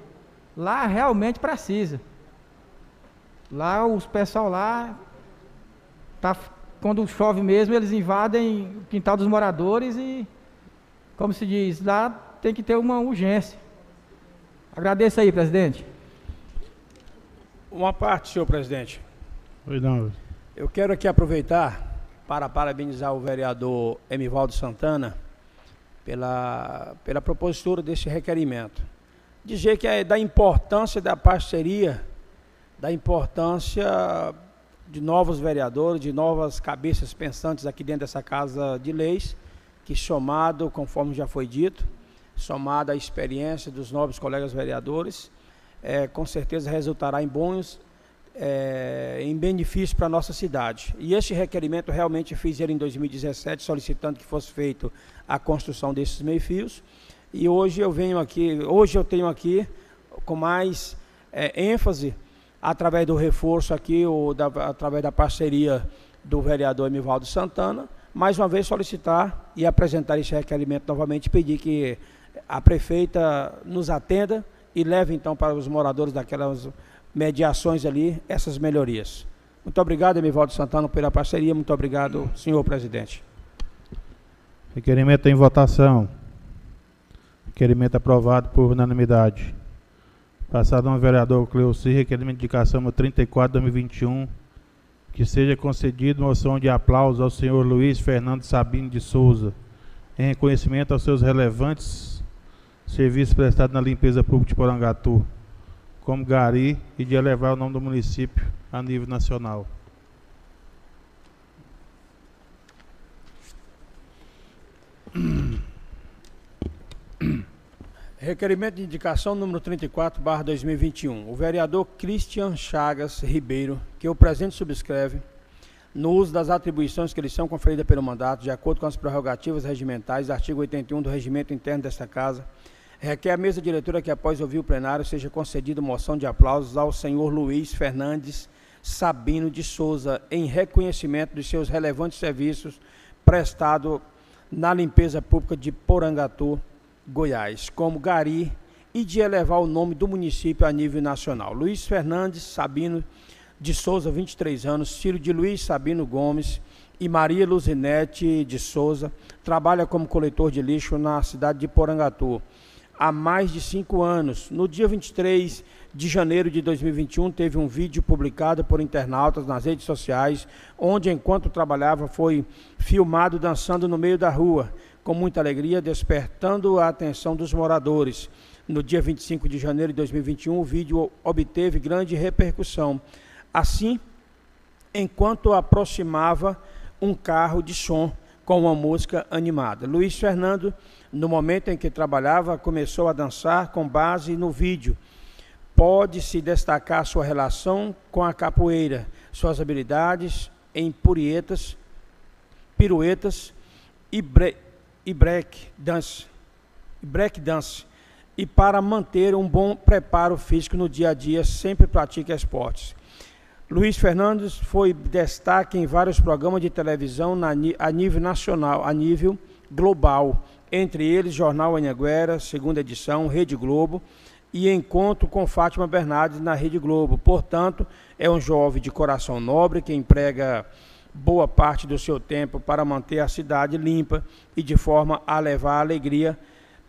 lá realmente precisa. Lá os pessoal lá tá, quando chove mesmo, eles invadem o quintal dos moradores e, como se diz, lá tem que ter uma urgência. Agradeço aí, presidente.
Uma parte, senhor presidente.
Oi, não.
Eu quero aqui aproveitar para parabenizar o vereador Emivaldo Santana pela, pela propositura desse requerimento. Dizer que é da importância da parceria, da importância de novos vereadores, de novas cabeças pensantes aqui dentro dessa Casa de Leis, que somado, conforme já foi dito, somado à experiência dos novos colegas vereadores, é, com certeza resultará em bons é, em benefício para a nossa cidade. E esse requerimento realmente fiz ele em 2017, solicitando que fosse feito a construção desses meio-fios. E hoje eu venho aqui, hoje eu tenho aqui com mais é, ênfase, através do reforço aqui, ou da, através da parceria do vereador Emivaldo Santana, mais uma vez solicitar e apresentar esse requerimento novamente, pedir que a prefeita nos atenda e leve então para os moradores daquelas mediações ali essas melhorias. Muito obrigado, Emivaldo Santana, pela parceria. Muito obrigado, senhor presidente.
Requerimento em votação. Requerimento aprovado por unanimidade. Passado ao vereador Cleuci, requerimento de indicação no 34 2021, que seja concedido moção de aplauso ao senhor Luiz Fernando Sabino de Souza, em reconhecimento aos seus relevantes serviços prestados na limpeza pública de Porangatu como Gari e de elevar o nome do município a nível nacional.
Requerimento de indicação número 34, barra 2021. O vereador Christian Chagas Ribeiro, que o presente subscreve, no uso das atribuições que lhe são conferidas pelo mandato, de acordo com as prerrogativas regimentais, artigo 81 do regimento interno desta Casa, requer a mesa diretora que, após ouvir o plenário, seja concedida moção de aplausos ao senhor Luiz Fernandes Sabino de Souza, em reconhecimento dos seus relevantes serviços prestados na limpeza pública de Porangatu, Goiás, como Gari, e de elevar o nome do município a nível nacional. Luiz Fernandes Sabino de Souza, 23 anos, filho de Luiz Sabino Gomes e Maria Luzinete de Souza, trabalha como coletor de lixo na cidade de Porangatu há mais de cinco anos. No dia 23 de janeiro de 2021, teve um vídeo publicado por internautas nas redes sociais, onde, enquanto trabalhava, foi filmado dançando no meio da rua, com muita alegria, despertando a atenção dos moradores. No dia 25 de janeiro de 2021, o vídeo obteve grande repercussão. Assim, enquanto aproximava um carro de som com uma música animada. Luiz Fernando no momento em que trabalhava, começou a dançar com base no vídeo. Pode-se destacar sua relação com a capoeira, suas habilidades em purietas, piruetas e, bre e break dance. Break dance. E para manter um bom preparo físico no dia a dia, sempre pratica esportes. Luiz Fernandes foi destaque em vários programas de televisão na, a nível nacional, a nível global entre eles Jornal Anhanguera, segunda edição, Rede Globo, e Encontro com Fátima Bernardes na Rede Globo. Portanto, é um jovem de coração nobre que emprega boa parte do seu tempo para manter a cidade limpa e de forma a levar alegria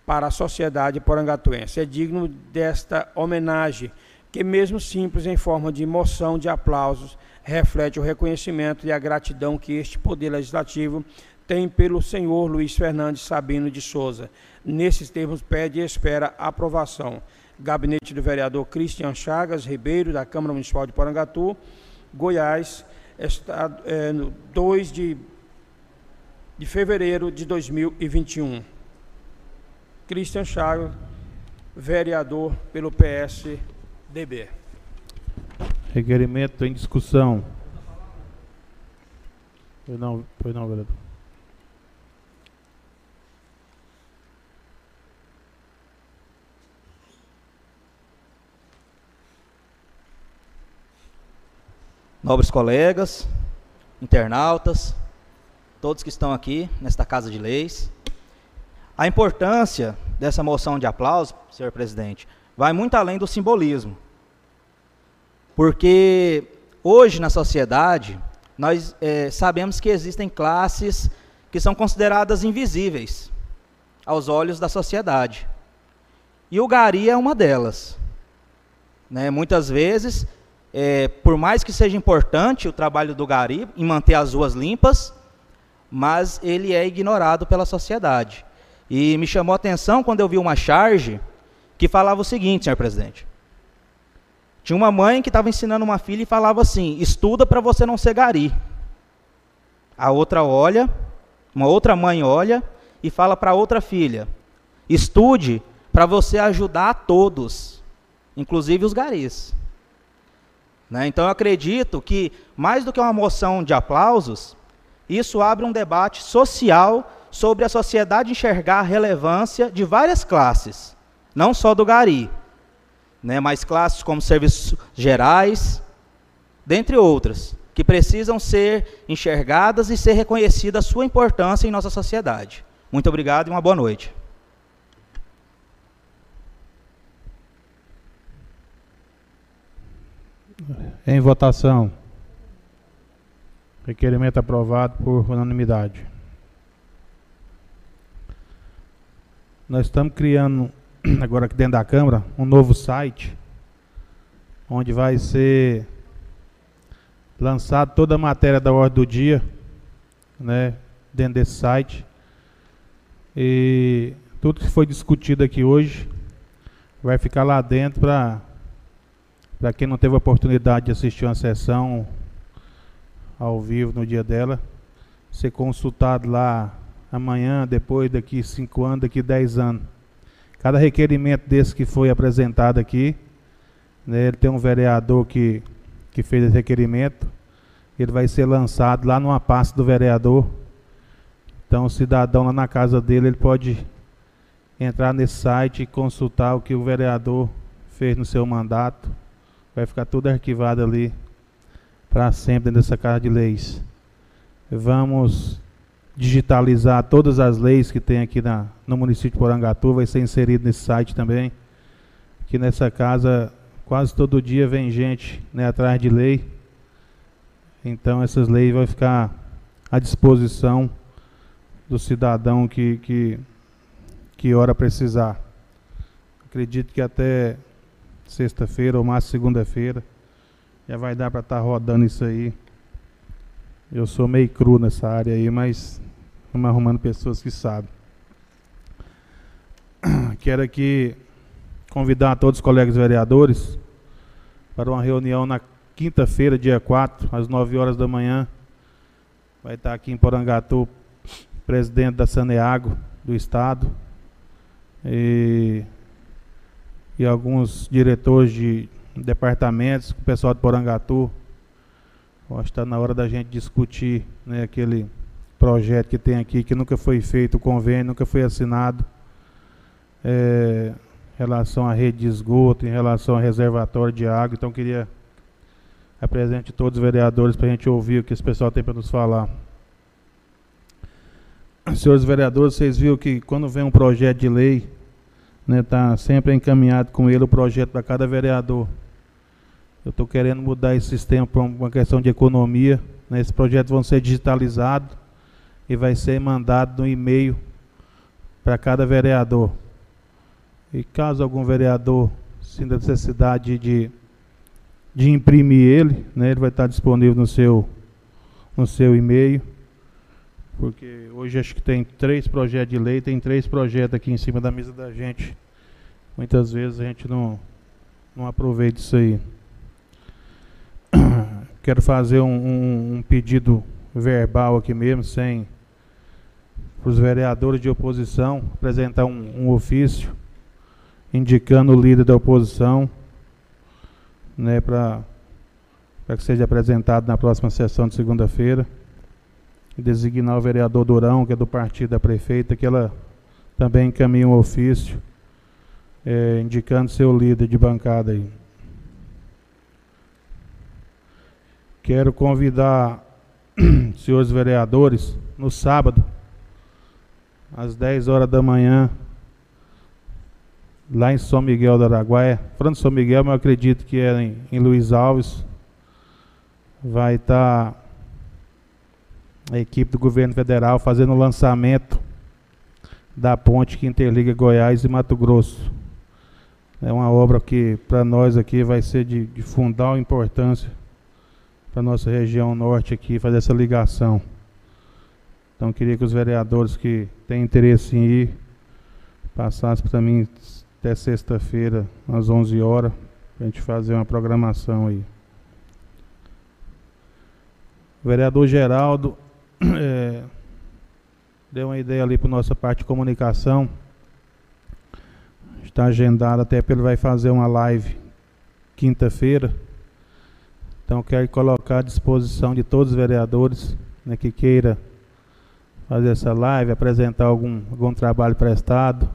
para a sociedade porangatuense. É digno desta homenagem, que mesmo simples em forma de emoção, de aplausos, reflete o reconhecimento e a gratidão que este poder legislativo tem pelo senhor Luiz Fernandes Sabino de Souza. Nesses termos, pede e espera aprovação. Gabinete do vereador Cristian Chagas Ribeiro, da Câmara Municipal de Porangatu, Goiás, estado, é, no 2 de, de fevereiro de 2021. Cristian Chagas, vereador pelo PSDB.
Requerimento em discussão. Foi não, foi não, vereador.
Nobres colegas, internautas, todos que estão aqui nesta Casa de Leis. A importância dessa moção de aplauso, senhor presidente, vai muito além do simbolismo. Porque hoje na sociedade, nós é, sabemos que existem classes que são consideradas invisíveis aos olhos da sociedade. E o gari é uma delas. Né? Muitas vezes é, por mais que seja importante o trabalho do gari em manter as ruas limpas, mas ele é ignorado pela sociedade. E me chamou a atenção quando eu vi uma charge que falava o seguinte, senhor presidente. Tinha uma mãe que estava ensinando uma filha e falava assim: estuda para você não ser gari. A outra olha, uma outra mãe olha e fala para outra filha: estude para você ajudar a todos, inclusive os garis. Né? Então eu acredito que, mais do que uma moção de aplausos, isso abre um debate social sobre a sociedade enxergar a relevância de várias classes, não só do gari, né, mas classes como serviços gerais, dentre outras, que precisam ser enxergadas e ser reconhecida a sua importância em nossa sociedade. Muito obrigado e uma boa noite.
Em votação. Requerimento aprovado por unanimidade. Nós estamos criando, agora aqui dentro da Câmara, um novo site, onde vai ser lançado toda a matéria da ordem do dia, né, dentro desse site. E tudo que foi discutido aqui hoje vai ficar lá dentro para Para quem não teve a oportunidade de assistir uma sessão ao vivo no dia dela, ser consultado lá amanhã, depois, daqui cinco anos, daqui dez anos. Cada requerimento desse que foi apresentado aqui, né, ele tem um vereador que, que fez esse requerimento, ele vai ser lançado lá numa pasta do vereador. Então, o cidadão lá na casa dele, ele pode entrar nesse site e consultar o que o vereador fez no seu mandato. Vai ficar tudo arquivado ali para sempre dentro dessa casa de leis. Vamos digitalizar todas as leis que tem aqui na, no município de Porangatu, vai ser inserido nesse site também. Que nessa casa quase todo dia vem gente né, atrás de lei. Então essas leis vão ficar à disposição do cidadão que, que, que ora precisar. Acredito que até sexta-feira ou mais segunda-feira já vai dar para estar tá rodando isso aí. Eu sou meio cru nessa área aí, mas Estamos arrumando pessoas que sabem. Quero aqui convidar todos os colegas vereadores para uma reunião na quinta-feira, dia 4, às 9 horas da manhã. Vai estar aqui em Porangatu, presidente da Saneago do Estado e, e alguns diretores de departamentos, o pessoal de Porangatu. Acho que está na hora da gente discutir né, aquele projeto que tem aqui, que nunca foi feito o convênio, nunca foi assinado, é, em relação à rede de esgoto, em relação ao reservatório de água. Então, queria apresentar todos os vereadores para a gente ouvir o que esse pessoal tem para nos falar. Senhores vereadores, vocês viram que quando vem um projeto de lei, está né, tá sempre encaminhado com ele o projeto para cada vereador. Eu estou querendo mudar esse sistema para uma questão de economia. Né, esses projetos vão ser digitalizados e vai ser mandado no e-mail para cada vereador. E caso algum vereador sinta necessidade de, de imprimir ele, né, ele vai estar disponível no seu, no seu e-mail. Porque hoje acho que tem três projetos de lei, tem três projetos aqui em cima da mesa da gente. Muitas vezes a gente não, não aproveita isso aí. Quero fazer um, um, um pedido verbal aqui mesmo, sem para os vereadores de oposição apresentar um, um, ofício indicando o líder da oposição né, para que seja apresentado na próxima sessão de segunda-feira e designar o vereador Durão, que é do partido da prefeita, que ela também encaminhe um ofício é, indicando seu líder de bancada aí. Quero convidar senhores vereadores no sábado às 10 horas da manhã, lá em São Miguel do Araguaia. Falando de São Miguel, mas eu acredito que é em, em Luiz Alves. Vai estar tá a equipe do governo federal fazendo o lançamento da ponte que interliga Goiás e Mato Grosso. É uma obra que para nós aqui vai ser de, de fundamental importância para nossa região norte aqui, fazer essa ligação. Então queria que os vereadores que têm interesse em ir passassem para mim até sexta-feira, às 11 horas, para a gente fazer uma programação aí. Vereador Geraldo é, deu uma ideia ali para nossa parte de comunicação. Está agendado até porque ele vai fazer uma live quinta-feira. Então quero colocar à disposição de todos os vereadores né, que queira fazer essa live, apresentar algum, algum trabalho prestado,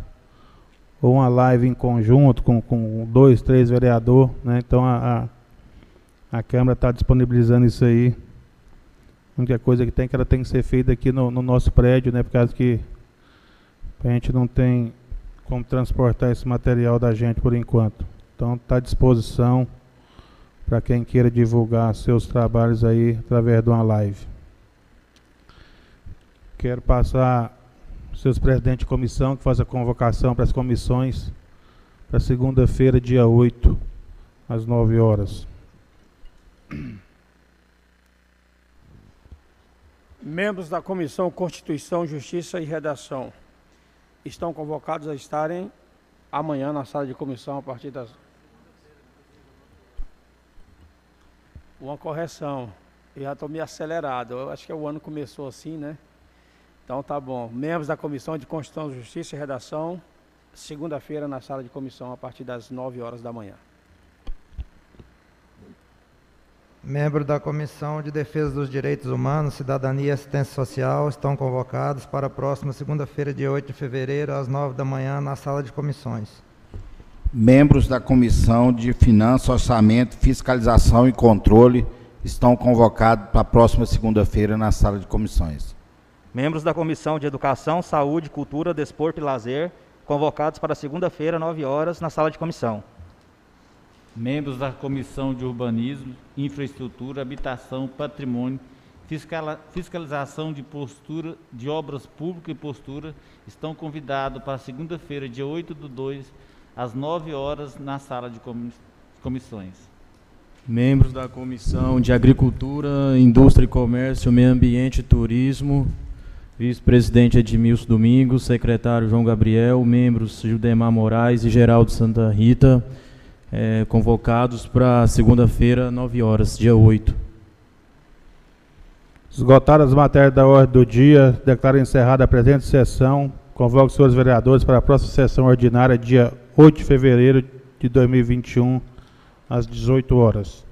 ou uma live em conjunto com, com dois, três vereadores, né? Então a, a, a Câmara está disponibilizando isso aí. A única coisa que tem que ela tem que ser feita aqui no, no nosso prédio, né? Por causa que a gente não tem como transportar esse material da gente por enquanto. Então está à disposição para quem queira divulgar seus trabalhos aí através de uma live. Quero passar seus presidentes de comissão que faz a convocação para as comissões para segunda-feira, dia 8, às 9 horas.
Membros da Comissão Constituição, Justiça e Redação estão convocados a estarem amanhã na sala de comissão a partir das uma correção. Eu já estou meio acelerado. Eu acho que o ano começou assim, né? Então tá bom. Membros da Comissão de Constituição, Justiça e Redação, segunda-feira na sala de comissão a partir das 9 horas da manhã.
Membros da Comissão de Defesa dos Direitos Humanos, Cidadania e Assistência Social estão convocados para a próxima segunda-feira, dia 8 de fevereiro, às 9 da manhã, na sala de comissões.
Membros da Comissão de Finanças, Orçamento, Fiscalização e Controle estão convocados para a próxima segunda-feira na sala de comissões.
Membros da Comissão de Educação, Saúde, Cultura, Desporto e Lazer, convocados para segunda-feira, 9 horas, na sala de comissão.
Membros da Comissão de Urbanismo, Infraestrutura, Habitação, Patrimônio, Fiscalização de Postura de Obras Públicas e Postura estão convidados para segunda-feira, dia 8 do 2, às 9 horas, na sala de comissões.
Membros da Comissão de Agricultura, Indústria e Comércio, Meio Ambiente e Turismo, Vice-presidente Edmilson Domingos, secretário João Gabriel, membros Judemar Moraes e Geraldo Santa Rita, é, convocados para segunda-feira, 9 horas, dia 8.
Esgotadas as matérias da ordem do dia, declaro encerrada a presente sessão. Convoco os senhores vereadores para a próxima sessão ordinária, dia 8 de fevereiro de 2021, às 18 horas.